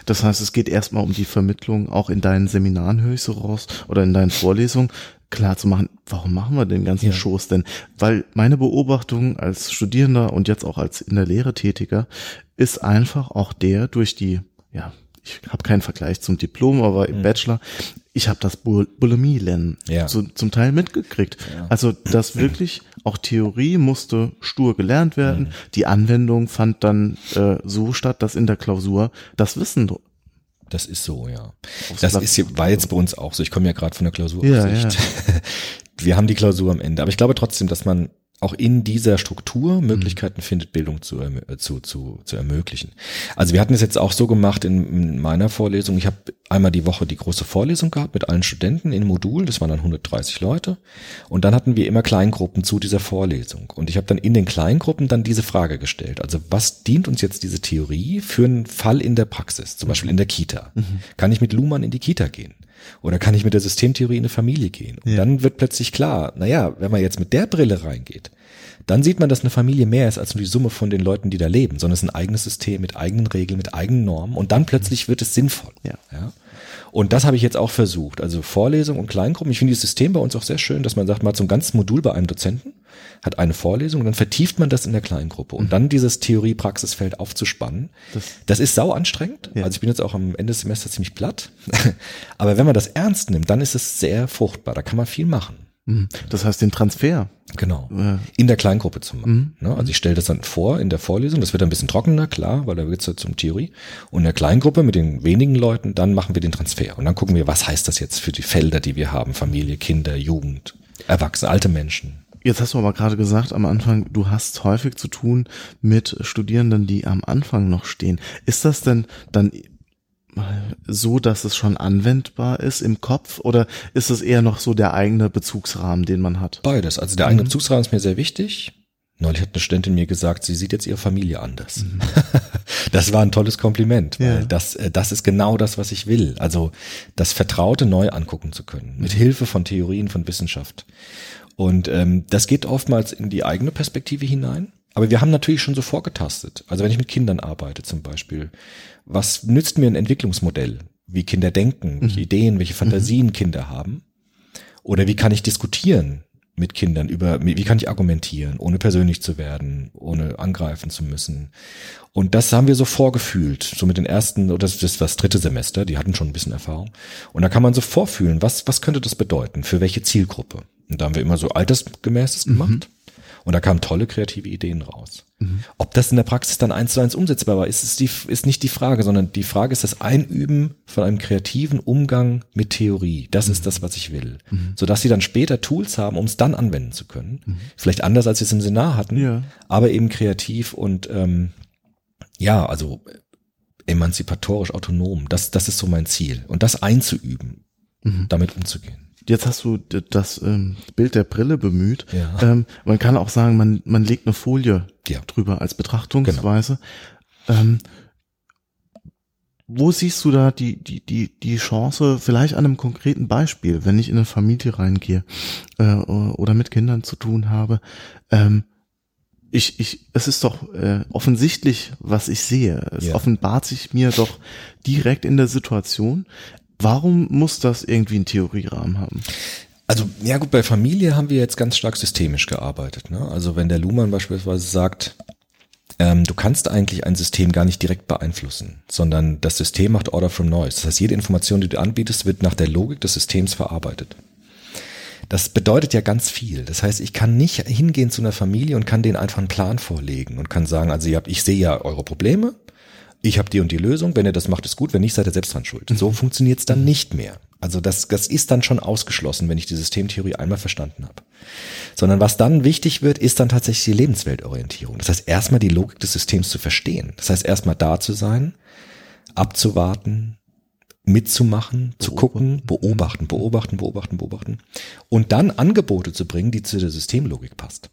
Das heißt, es geht erstmal um die Vermittlung, auch in deinen Seminaren höre ich so raus oder in deinen Vorlesungen, klar zu machen, warum machen wir den ganzen Ja. Schoß denn? Weil meine Beobachtung als Studierender und jetzt auch als in der Lehre Tätiger ist einfach auch der durch die, ja, ich habe keinen Vergleich zum Diplom, aber im Bachelor, ich habe das Bul- Bulimie-Lernen. Ja. zu, zum Teil mitgekriegt. Also das wirklich, auch Theorie musste stur gelernt werden. Mhm. Die Anwendung fand dann äh, so statt, dass in der Klausur das Wissen Das ist so, ja. Das ist hier, war jetzt bei uns auch so. Ich komme ja gerade von der Klausur. Ja, Wir haben die Klausur am Ende. Aber ich glaube trotzdem, dass man auch in dieser Struktur Möglichkeiten findet, Bildung zu, äh, zu, zu, zu ermöglichen. Also wir hatten es jetzt auch so gemacht in, in meiner Vorlesung. Ich habe einmal die Woche die große Vorlesung gehabt mit allen Studenten in Modul. Das waren dann 130 Leute. Und dann hatten wir immer Kleingruppen zu dieser Vorlesung. Und ich habe dann in den Kleingruppen dann diese Frage gestellt. Also was dient uns jetzt diese Theorie für einen Fall in der Praxis? Zum Beispiel in der Kita. Kann ich mit Luhmann in die Kita gehen? Oder kann ich mit der Systemtheorie in eine Familie gehen? Und Ja. dann wird plötzlich klar, naja, wenn man jetzt mit der Brille reingeht, dann sieht man, dass eine Familie mehr ist als nur die Summe von den Leuten, die da leben, sondern es ist ein eigenes System mit eigenen Regeln, mit eigenen Normen und dann plötzlich wird es sinnvoll. Ja. Ja. Und das habe ich jetzt auch versucht. Also Vorlesung und Kleingruppen. Ich finde dieses System bei uns auch sehr schön, dass man sagt, so ein ganzes Modul bei einem Dozenten, hat eine Vorlesung und dann vertieft man das in der Kleingruppe. Und dann dieses Theorie-Praxisfeld aufzuspannen. Das- Das, ist sau anstrengend. Ja. Also ich bin jetzt auch am Ende des Semesters ziemlich platt. Aber wenn man das ernst nimmt, dann ist es sehr fruchtbar. Da kann man viel machen. Mhm. Das heißt, den Transfer. Genau. Äh, In der Kleingruppe zu machen. Ne? Also ich stelle das dann vor in der Vorlesung. Das wird ein bisschen trockener, klar, weil da wird's ja zum Theorie. Und in der Kleingruppe mit den wenigen Leuten, dann machen wir den Transfer. Und dann gucken wir, was heißt das jetzt für die Felder, die wir haben. Familie, Kinder, Jugend, Erwachsene, alte Menschen. Jetzt hast du aber gerade gesagt am Anfang, du hast häufig zu tun mit Studierenden, die am Anfang noch stehen. Ist das denn dann so, dass es schon anwendbar ist im Kopf oder ist es eher noch so der eigene Bezugsrahmen, den man hat? Beides. Also der eigene Bezugsrahmen ist mir sehr wichtig. Neulich hat eine Studentin mir gesagt, sie sieht jetzt ihre Familie anders. Das war ein tolles Kompliment, weil Ja. das, äh, das ist genau das, was ich will. Also das Vertraute neu angucken zu können, mit Hilfe von Theorien, von Wissenschaft. Und ähm, das geht oftmals in die eigene Perspektive hinein. Aber wir haben natürlich schon so vorgetastet. Also wenn ich mit Kindern arbeite zum Beispiel, was nützt mir ein Entwicklungsmodell? Wie Kinder denken, welche Ideen, welche Fantasien Kinder haben? Oder wie kann ich diskutieren mit Kindern über, wie kann ich argumentieren, ohne persönlich zu werden, ohne angreifen zu müssen? Und das haben wir so vorgefühlt, so mit den ersten, oder das das war das dritte Semester, die hatten schon ein bisschen Erfahrung. Und da kann man so vorfühlen, was, was könnte das bedeuten, für welche Zielgruppe? Und da haben wir immer so altersgemäßes gemacht. Und da kamen tolle kreative Ideen raus. Ob das in der Praxis dann eins zu eins umsetzbar war, ist, ist, die, ist nicht die Frage, sondern die Frage ist das Einüben von einem kreativen Umgang mit Theorie. Das ist das, was ich will. Sodass sie dann später Tools haben, um es dann anwenden zu können. Vielleicht anders, als wir es im Seminar hatten, Ja. aber eben kreativ und ähm, ja, also emanzipatorisch autonom. Das, das ist so mein Ziel. Und das einzuüben, damit umzugehen. Jetzt hast du das ähm, Bild der Brille bemüht. Ja. Ähm, man kann auch sagen, man, man legt eine Folie Ja. Genau. drüber als Betrachtungsweise. Ähm, wo siehst du da die, die, die, die Chance, vielleicht an einem konkreten Beispiel, wenn ich in eine Familie reingehe äh, oder mit Kindern zu tun habe, ähm, ich, ich, es ist doch äh, offensichtlich, was ich sehe. Es Ja. offenbart sich mir doch direkt in der Situation. Warum muss das irgendwie einen Theorierahmen haben? Also, ja gut, bei Familie haben wir jetzt ganz stark systemisch gearbeitet. Ne? Also wenn der Luhmann beispielsweise sagt, ähm, du kannst eigentlich ein System gar nicht direkt beeinflussen, sondern das System macht Order from Noise. Das heißt, jede Information, die du anbietest, wird nach der Logik des Systems verarbeitet. Das bedeutet ja ganz viel. Das heißt, ich kann nicht hingehen zu einer Familie und kann denen einfach einen Plan vorlegen und kann sagen, also ihr habt, ich sehe ja eure Probleme, ich habe die und die Lösung, wenn ihr das macht, ist gut, wenn nicht, seid ihr selbst dran schuld. So funktioniert's dann nicht mehr. Also das, das ist dann schon ausgeschlossen, wenn ich die Systemtheorie einmal verstanden habe. Sondern was dann wichtig wird, ist dann tatsächlich die Lebensweltorientierung. Das heißt, erstmal die Logik des Systems zu verstehen. Das heißt, erstmal da zu sein, abzuwarten, mitzumachen, zu gucken, beobachten, beobachten, beobachten, beobachten und dann Angebote zu bringen, die zu der Systemlogik passt.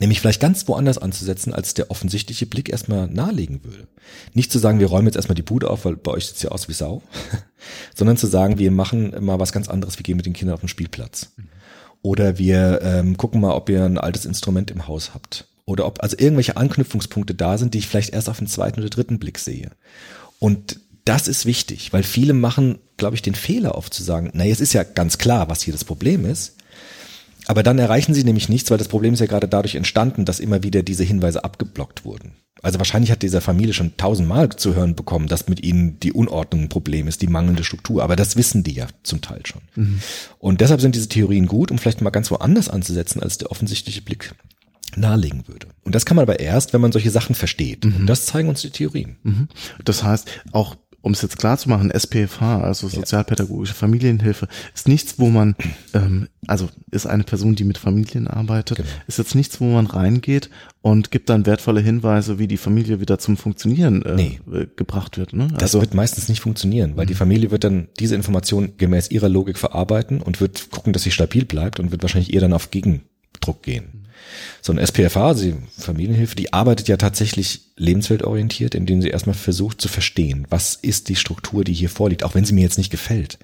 Nämlich vielleicht ganz woanders anzusetzen, als der offensichtliche Blick erstmal nahelegen würde. Nicht zu sagen, wir räumen jetzt erstmal die Bude auf, weil bei euch sieht's ja aus wie Sau, sondern zu sagen, wir machen mal was ganz anderes, wir gehen mit den Kindern auf den Spielplatz. Oder wir ähm, gucken mal, ob ihr ein altes Instrument im Haus habt. Oder ob also irgendwelche Anknüpfungspunkte da sind, die ich vielleicht erst auf den zweiten oder dritten Blick sehe. Und das ist wichtig, weil viele machen, glaube ich, den Fehler oft zu sagen, na, es ist ja ganz klar, was hier das Problem ist. Aber dann erreichen sie nämlich nichts, weil das Problem ist ja gerade dadurch entstanden, dass immer wieder diese Hinweise abgeblockt wurden. Also wahrscheinlich hat dieser Familie schon tausendmal zu hören bekommen, dass mit ihnen die Unordnung ein Problem ist, die mangelnde Struktur. Aber das wissen die ja zum Teil schon. Mhm. Und deshalb sind diese Theorien gut, um vielleicht mal ganz woanders anzusetzen, als der offensichtliche Blick nahelegen würde. Und das kann man aber erst, wenn man solche Sachen versteht. Mhm. Und das zeigen uns die Theorien. Mhm. Das heißt, auch um es jetzt klar zu machen, SPFH, also sozialpädagogische Familienhilfe, ist nichts, wo man, ähm, also ist eine Person, die mit Familien arbeitet, genau. ist jetzt nichts, wo man reingeht und gibt dann wertvolle Hinweise, wie die Familie wieder zum Funktionieren äh, nee. Äh, gebracht wird. Ne? Das also, wird meistens nicht funktionieren, weil die Familie wird dann diese Information gemäß ihrer Logik verarbeiten und wird gucken, dass sie stabil bleibt und wird wahrscheinlich eher dann auf Gegendruck gehen. So ein SPFA, also die Familienhilfe, die arbeitet ja tatsächlich lebensweltorientiert, indem sie erstmal versucht zu verstehen, was ist die Struktur, die hier vorliegt, auch wenn sie mir jetzt nicht gefällt.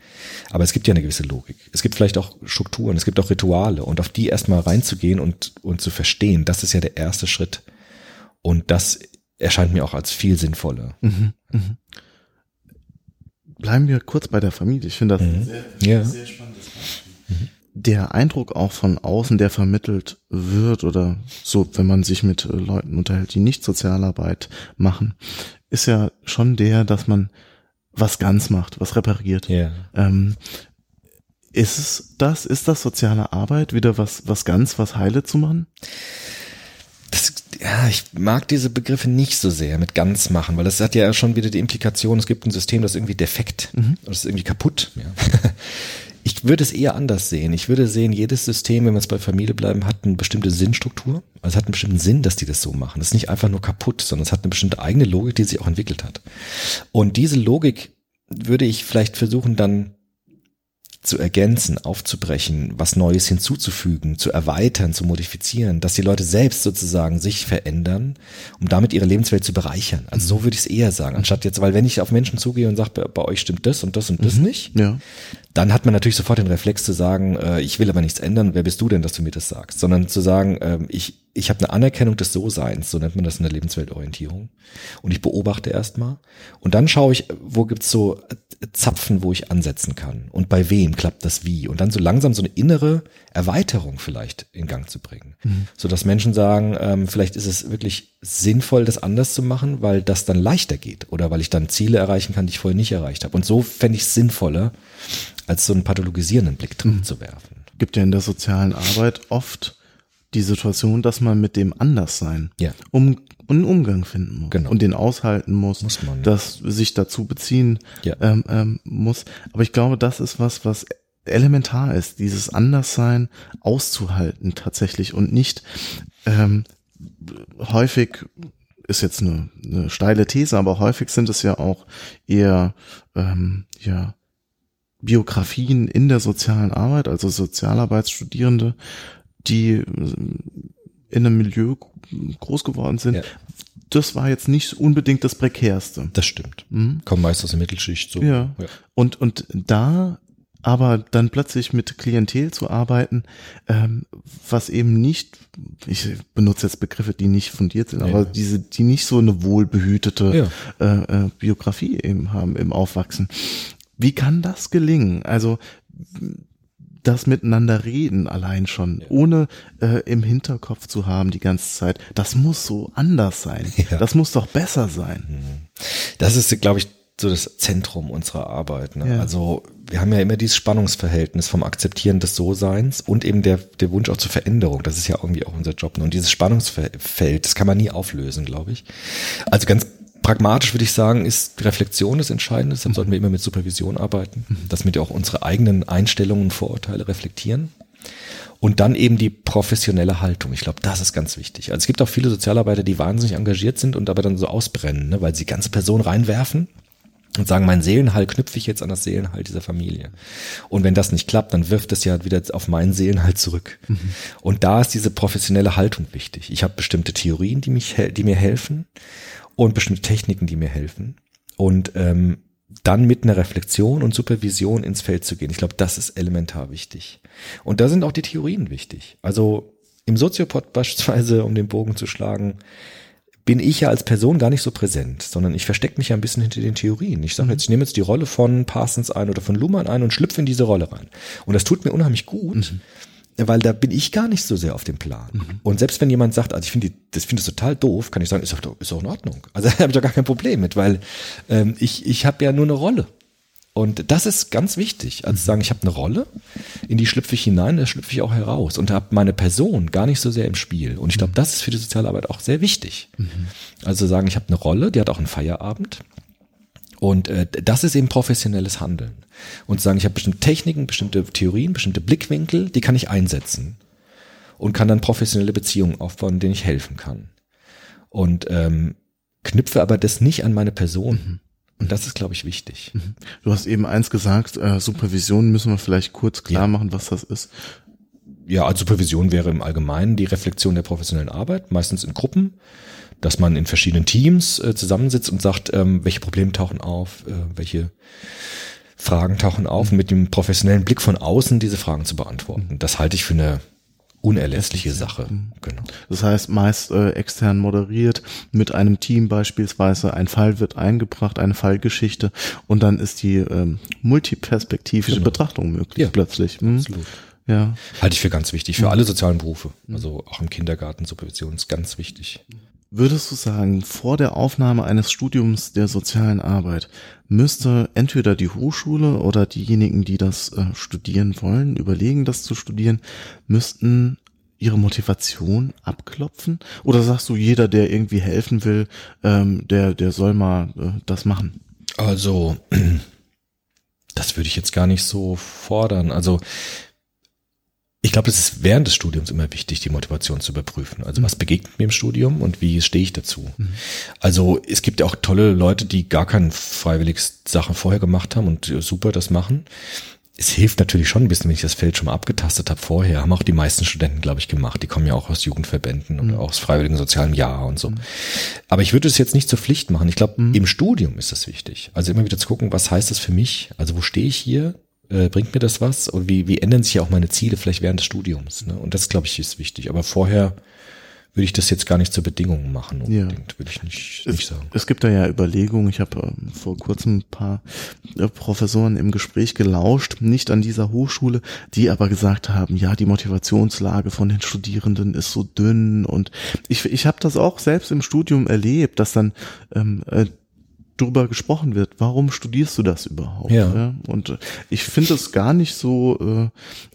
Aber es gibt ja eine gewisse Logik. Es gibt vielleicht auch Strukturen, es gibt auch Rituale und auf die erstmal reinzugehen und, und zu verstehen, das ist ja der erste Schritt. Und das erscheint mir auch als viel sinnvoller. Mhm, mh. Bleiben wir kurz bei der Familie. Ich finde das mhm. sehr, ja. sehr spannendes Beispiel. Mhm der Eindruck auch von außen, der vermittelt wird oder so, wenn man sich mit äh, Leuten unterhält, die nicht Sozialarbeit machen, ist ja schon der, dass man was ganz macht, was repariert. Yeah. Ähm, ist es das, ist das soziale Arbeit wieder was, was ganz, was heile zu machen? Das, ja, ich mag diese Begriffe nicht so sehr mit ganz machen, weil das hat ja schon wieder die Implikation, es gibt ein System, das ist irgendwie defekt, mhm. das ist irgendwie kaputt. Ja. Ich würde es eher anders sehen. Ich würde sehen, jedes System, wenn wir jetzt bei Familie bleiben, hat eine bestimmte Sinnstruktur. Also es hat einen bestimmten Sinn, dass die das so machen. Das ist nicht einfach nur kaputt, sondern es hat eine bestimmte eigene Logik, die sich auch entwickelt hat. Und diese Logik würde ich vielleicht versuchen, dann zu ergänzen, aufzubrechen, was Neues hinzuzufügen, zu erweitern, zu modifizieren, dass die Leute selbst sozusagen sich verändern, um damit ihre Lebenswelt zu bereichern. Also so würde ich es eher sagen, anstatt jetzt, weil wenn ich auf Menschen zugehe und sage, bei, bei euch stimmt das und das und das mhm. nicht, ja dann hat man natürlich sofort den Reflex zu sagen, äh, ich will aber nichts ändern, wer bist du denn, dass du mir das sagst? Sondern zu sagen, äh, ich, ich habe eine Anerkennung des So-Seins, so nennt man das in der Lebensweltorientierung. Und ich beobachte erstmal. Und dann schaue ich, wo gibt's so Zapfen, wo ich ansetzen kann. Und bei wem klappt das wie. Und dann so langsam so eine innere Erweiterung vielleicht in Gang zu bringen. Mhm. So dass Menschen sagen, ähm, vielleicht ist es wirklich sinnvoll, das anders zu machen, weil das dann leichter geht. Oder weil ich dann Ziele erreichen kann, die ich vorher nicht erreicht habe. Und so fände ich es sinnvoller, als so einen pathologisierenden Blick drin mhm. zu werfen. Gibt ja in der sozialen Arbeit oft die Situation, dass man mit dem Anderssein ja. um, einen Umgang finden muss genau. und den aushalten muss, muss man, ja. dass sich dazu beziehen ja. ähm, ähm, muss. Aber ich glaube, das ist was, was elementar ist, dieses Anderssein auszuhalten tatsächlich und nicht ähm, häufig ist jetzt eine, eine steile These, aber häufig sind es ja auch eher ähm, ja Biografien in der sozialen Arbeit, also Sozialarbeitsstudierende, die äh, in einem Milieu groß geworden sind. Ja. Das war jetzt nicht unbedingt das prekärste. Das stimmt. Mhm. Kommen meist aus der Mittelschicht so. Ja. ja. Und, und da aber dann plötzlich mit Klientel zu arbeiten, ähm, was eben nicht, ich benutze jetzt Begriffe, die nicht fundiert sind, ja. aber diese, die nicht so eine wohlbehütete ja. äh, äh, Biografie eben haben im Aufwachsen. Wie kann das gelingen? Also das miteinander reden allein schon, ja. ohne äh, im Hinterkopf zu haben die ganze Zeit, das muss so anders sein. Ja. Das muss doch besser sein. Mhm. Das ist, glaube ich, so das Zentrum unserer Arbeit. Ne? Ja. Also wir haben ja immer dieses Spannungsverhältnis vom Akzeptieren des So-Seins und eben der, der Wunsch auch zur Veränderung. Das ist ja irgendwie auch unser Job. Ne? Und dieses Spannungsfeld, das kann man nie auflösen, glaube ich. Also ganz pragmatisch würde ich sagen, ist Reflexion das Entscheidende. Deshalb sollten wir immer mit Supervision arbeiten, mhm. dass wir auch unsere eigenen Einstellungen und Vorurteile reflektieren. Und dann eben die professionelle Haltung. Ich glaube, das ist ganz wichtig. Also es gibt auch viele Sozialarbeiter, die wahnsinnig engagiert sind und aber dann so ausbrennen, ne, weil sie ganze Personen reinwerfen und sagen, mein Seelenhall knüpfe ich jetzt an das Seelenhall dieser Familie. Und wenn das nicht klappt, dann wirft es ja wieder auf meinen Seelenhall zurück. Mhm. Und da ist diese professionelle Haltung wichtig. Ich habe bestimmte Theorien, die mich, die mir helfen und bestimmte Techniken, die mir helfen. Und ähm, dann mit einer Reflexion und Supervision ins Feld zu gehen. Ich glaube, das ist elementar wichtig. Und da sind auch die Theorien wichtig. Also im Soziopod beispielsweise, um den Bogen zu schlagen, bin ich ja als Person gar nicht so präsent, sondern ich verstecke mich ja ein bisschen hinter den Theorien. Ich sage mhm. jetzt, ich nehme jetzt die Rolle von Parsons ein oder von Luhmann ein und schlüpfe in diese Rolle rein. Und das tut mir unheimlich gut, mhm weil da bin ich gar nicht so sehr auf dem Plan. Mhm. Und selbst wenn jemand sagt, also ich finde das finde es total doof, kann ich sagen, ist doch, ist doch in Ordnung. Also da habe ich doch gar kein Problem mit, weil ähm, ich ich habe ja nur eine Rolle. Und das ist ganz wichtig. Also mhm. sagen, ich habe eine Rolle, in die schlüpfe ich hinein, da schlüpfe ich auch heraus und habe meine Person gar nicht so sehr im Spiel. Und ich glaube, mhm. das ist für die Sozialarbeit auch sehr wichtig. Mhm. Also sagen, ich habe eine Rolle, die hat auch einen Feierabend. Und äh, das ist eben professionelles Handeln. Und sagen, ich habe bestimmte Techniken, bestimmte Theorien, bestimmte Blickwinkel, die kann ich einsetzen. Und kann dann professionelle Beziehungen aufbauen, denen ich helfen kann. Und ähm, knüpfe aber das nicht an meine Person. Mhm. Und das ist, glaube ich, wichtig. Mhm. Du hast eben eins gesagt, äh, Supervision müssen wir vielleicht kurz klar ja. machen, was das ist. Ja, also Supervision wäre im Allgemeinen die Reflexion der professionellen Arbeit, meistens in Gruppen dass man in verschiedenen Teams äh, zusammensitzt und sagt, ähm, welche Probleme tauchen auf, äh, welche Fragen tauchen auf, mit dem professionellen Blick von außen diese Fragen zu beantworten. Das halte ich für eine unerlässliche Sache. Mhm. Genau. Das heißt, meist äh, extern moderiert mit einem Team beispielsweise. Ein Fall wird eingebracht, eine Fallgeschichte und dann ist die ähm, multiperspektivische genau. Betrachtung möglich ja, plötzlich. Hm? Absolut. Ja. Halte ich für ganz wichtig, für mhm. alle sozialen Berufe. Also auch im Kindergarten Supervision ist ganz wichtig. Würdest du sagen, vor der Aufnahme eines Studiums der sozialen Arbeit müsste entweder die Hochschule oder diejenigen, die das äh, studieren wollen, überlegen, das zu studieren, müssten ihre Motivation abklopfen? Oder sagst du, jeder, der irgendwie helfen will, ähm, der, der soll mal äh, das machen? Also, das würde ich jetzt gar nicht so fordern. Also, ich glaube, es ist während des Studiums immer wichtig, die Motivation zu überprüfen. Also was begegnet mir im Studium und wie stehe ich dazu? Mhm. Also es gibt ja auch tolle Leute, die gar keine freiwilliges Sachen vorher gemacht haben und super das machen. Es hilft natürlich schon ein bisschen, wenn ich das Feld schon mal abgetastet habe vorher. Haben auch die meisten Studenten, glaube ich, gemacht. Die kommen ja auch aus Jugendverbänden mhm. oder aus freiwilligen sozialen Jahr und so. Mhm. Aber ich würde es jetzt nicht zur Pflicht machen. Ich glaube, mhm. im Studium ist das wichtig. Also immer wieder zu gucken, was heißt das für mich? Also wo stehe ich hier? Äh, bringt mir das was? Und wie, wie ändern sich ja auch meine Ziele vielleicht während des Studiums? Ne? Und das, glaube ich, ist wichtig. Aber vorher würde ich das jetzt gar nicht zur Bedingung machen, unbedingt, ja. würde ich nicht, es, nicht sagen. Es gibt da ja Überlegungen, ich habe ähm, vor kurzem ein paar äh, Professoren im Gespräch gelauscht, nicht an dieser Hochschule, die aber gesagt haben, ja, die Motivationslage von den Studierenden ist so dünn und ich, ich habe das auch selbst im Studium erlebt, dass dann ähm, äh, drüber gesprochen wird. Warum studierst du das überhaupt? Ja. ja? Und äh, ich finde es gar nicht so,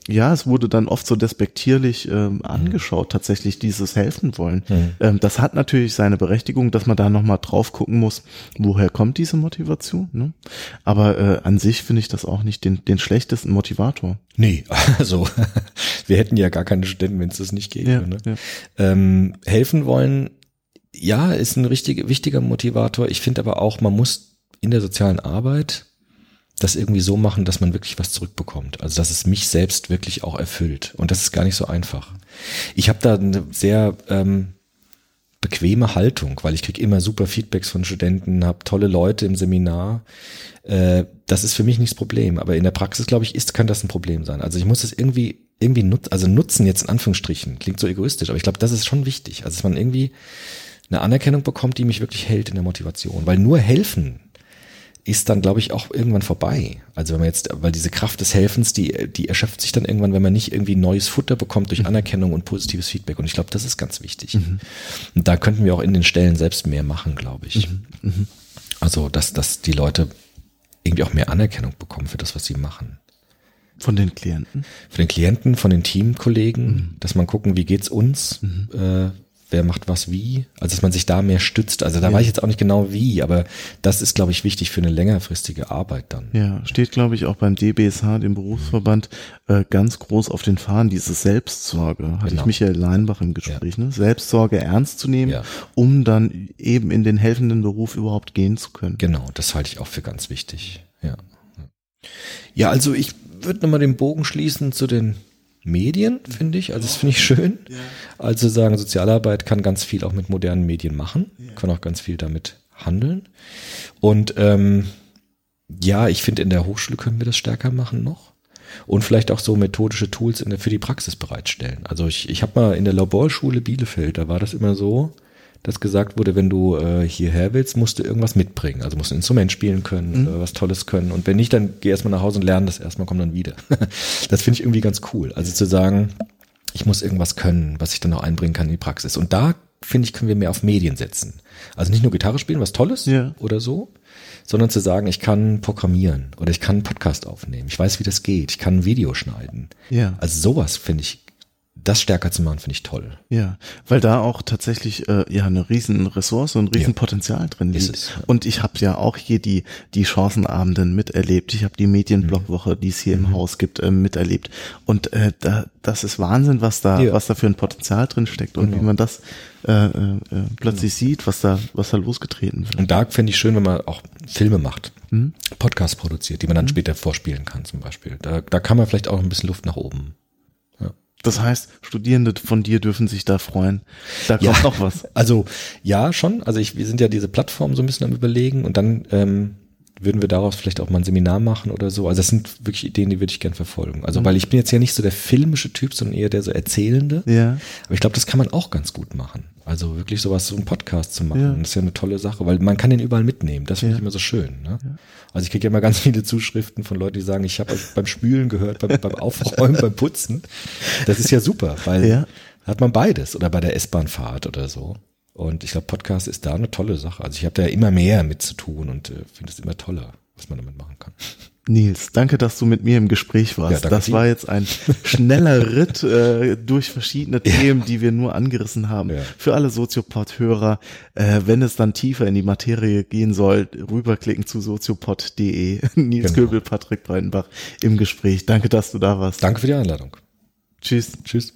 äh, ja, es wurde dann oft so despektierlich ähm, angeschaut, tatsächlich dieses helfen wollen. Mhm. Ähm, das hat natürlich seine Berechtigung, dass man da nochmal drauf gucken muss, woher kommt diese Motivation. Ne? Aber äh, an sich finde ich das auch nicht den, den schlechtesten Motivator. Nee, also wir hätten ja gar keine Studenten, wenn es das nicht geht. Ja, ne? ja. Ähm, helfen wollen ja, ist ein richtig, wichtiger Motivator. Ich finde aber auch, man muss in der sozialen Arbeit das irgendwie so machen, dass man wirklich was zurückbekommt. Also dass es mich selbst wirklich auch erfüllt. Und das ist gar nicht so einfach. Ich habe da eine sehr ähm, bequeme Haltung, weil ich kriege immer super Feedbacks von Studenten, habe tolle Leute im Seminar. Äh, das ist für mich nicht das Problem. Aber in der Praxis, glaube ich, ist, kann das ein Problem sein. Also ich muss es irgendwie irgendwie nutzen, also nutzen jetzt in Anführungsstrichen, klingt so egoistisch, aber ich glaube, das ist schon wichtig. Also dass man irgendwie eine Anerkennung bekommt, die mich wirklich hält in der Motivation. Weil nur helfen ist dann, glaube ich, auch irgendwann vorbei. Also wenn man jetzt, weil diese Kraft des Helfens, die, die erschöpft sich dann irgendwann, wenn man nicht irgendwie neues Futter bekommt durch mhm. Anerkennung und positives Feedback. Und ich glaube, das ist ganz wichtig. Mhm. Und da könnten wir auch in den Stellen selbst mehr machen, glaube ich. Mhm. mhm. Also, dass, dass die Leute irgendwie auch mehr Anerkennung bekommen für das, was sie machen. Von den Klienten? Von den Klienten, von den Teamkollegen, mhm. dass man gucken, wie geht's uns? Äh, wer macht was wie, also dass man sich da mehr stützt. Also da Ja. weiß ich jetzt auch nicht genau wie, aber das ist, glaube ich, wichtig für eine längerfristige Arbeit dann. Ja, steht, glaube ich, auch beim DBSH, dem Berufsverband, äh, ganz groß auf den Fahnen, diese Selbstsorge. Hatte Genau. ich Michael Leinbach im Gespräch, ne? Selbstsorge ernst zu nehmen, Ja. um dann eben in den helfenden Beruf überhaupt gehen zu können. Genau, das halte ich auch für ganz wichtig. Ja, ja also ich würde nochmal den Bogen schließen zu den Medien, finde ich. Also das finde ich schön. Also sagen, Sozialarbeit kann ganz viel auch mit modernen Medien machen, kann auch ganz viel damit handeln. Und ähm, ja, ich finde, in der Hochschule können wir das stärker machen noch. Und vielleicht auch so methodische Tools der, für die Praxis bereitstellen. Also ich, ich habe mal in der Laborschule Bielefeld, da war das immer so, dass gesagt wurde, wenn du äh, hierher willst, musst du irgendwas mitbringen. Also musst ein Instrument spielen können, äh, was Tolles können. Und wenn nicht, dann geh erstmal nach Hause und lern das erstmal, komm dann wieder. das finde ich irgendwie ganz cool. Also zu sagen, ich muss irgendwas können, was ich dann auch einbringen kann in die Praxis. Und da, finde ich, können wir mehr auf Medien setzen. Also nicht nur Gitarre spielen, was Tolles Ja. oder so, sondern zu sagen, ich kann programmieren oder ich kann einen Podcast aufnehmen. Ich weiß, wie das geht. Ich kann ein Video schneiden. Ja. Also sowas finde ich, das stärker zu machen, finde ich toll. Ja, weil da auch tatsächlich äh, ja eine riesen Ressource und ein riesen Ja. Potenzial drin Ist liegt. es, ja. Und ich habe ja auch hier die die Chancenabenden miterlebt. Ich habe die Medienblockwoche, die es hier Mhm. im Haus gibt, äh, miterlebt. Und äh, da, das ist Wahnsinn, was da Ja. was da für ein Potenzial drin steckt und Genau. wie man das äh, äh, äh, plötzlich sieht, was da was da losgetreten wird. Und da finde ich schön, wenn man auch Filme macht, Mhm. Podcasts produziert, die man dann später vorspielen kann zum Beispiel. Da, da kann man vielleicht auch ein bisschen Luft nach oben. Das heißt, Studierende von dir dürfen sich da freuen. Da kommt noch was. Also ja, schon. Also ich, wir sind ja diese Plattform so ein bisschen am überlegen und dann ähm, würden wir daraus vielleicht auch mal ein Seminar machen oder so. Also das sind wirklich Ideen, die würde ich gern verfolgen. Also weil ich bin jetzt ja nicht so der filmische Typ, sondern eher der so erzählende. Ja. Aber ich glaube, das kann man auch ganz gut machen. Also wirklich sowas, so einen Podcast zu machen. Ja. Das ist ja eine tolle Sache, weil man kann den überall mitnehmen. Das finde Ja. ich immer so schön. Ne? Also ich kriege ja immer ganz viele Zuschriften von Leuten, die sagen, ich habe beim Spülen gehört, beim, beim Aufräumen, beim Putzen. Das ist ja super, weil Ja. hat man beides oder bei der S-Bahn-Fahrt oder so. Und ich glaube, Podcast ist da eine tolle Sache. Also ich habe da immer mehr mit zu tun und äh, finde es immer toller, was man damit machen kann. Nils, danke, dass du mit mir im Gespräch warst. Ja, das war jetzt ein schneller Ritt äh, durch verschiedene Themen, die wir nur angerissen haben. Ja. Für alle Soziopod-Hörer, äh, wenn es dann tiefer in die Materie gehen soll, rüberklicken zu soziopod.de. Nils Genau. Köbel, Patrick Breitenbach im Gespräch. Danke, dass du da warst. Danke für die Einladung. Tschüss. Tschüss.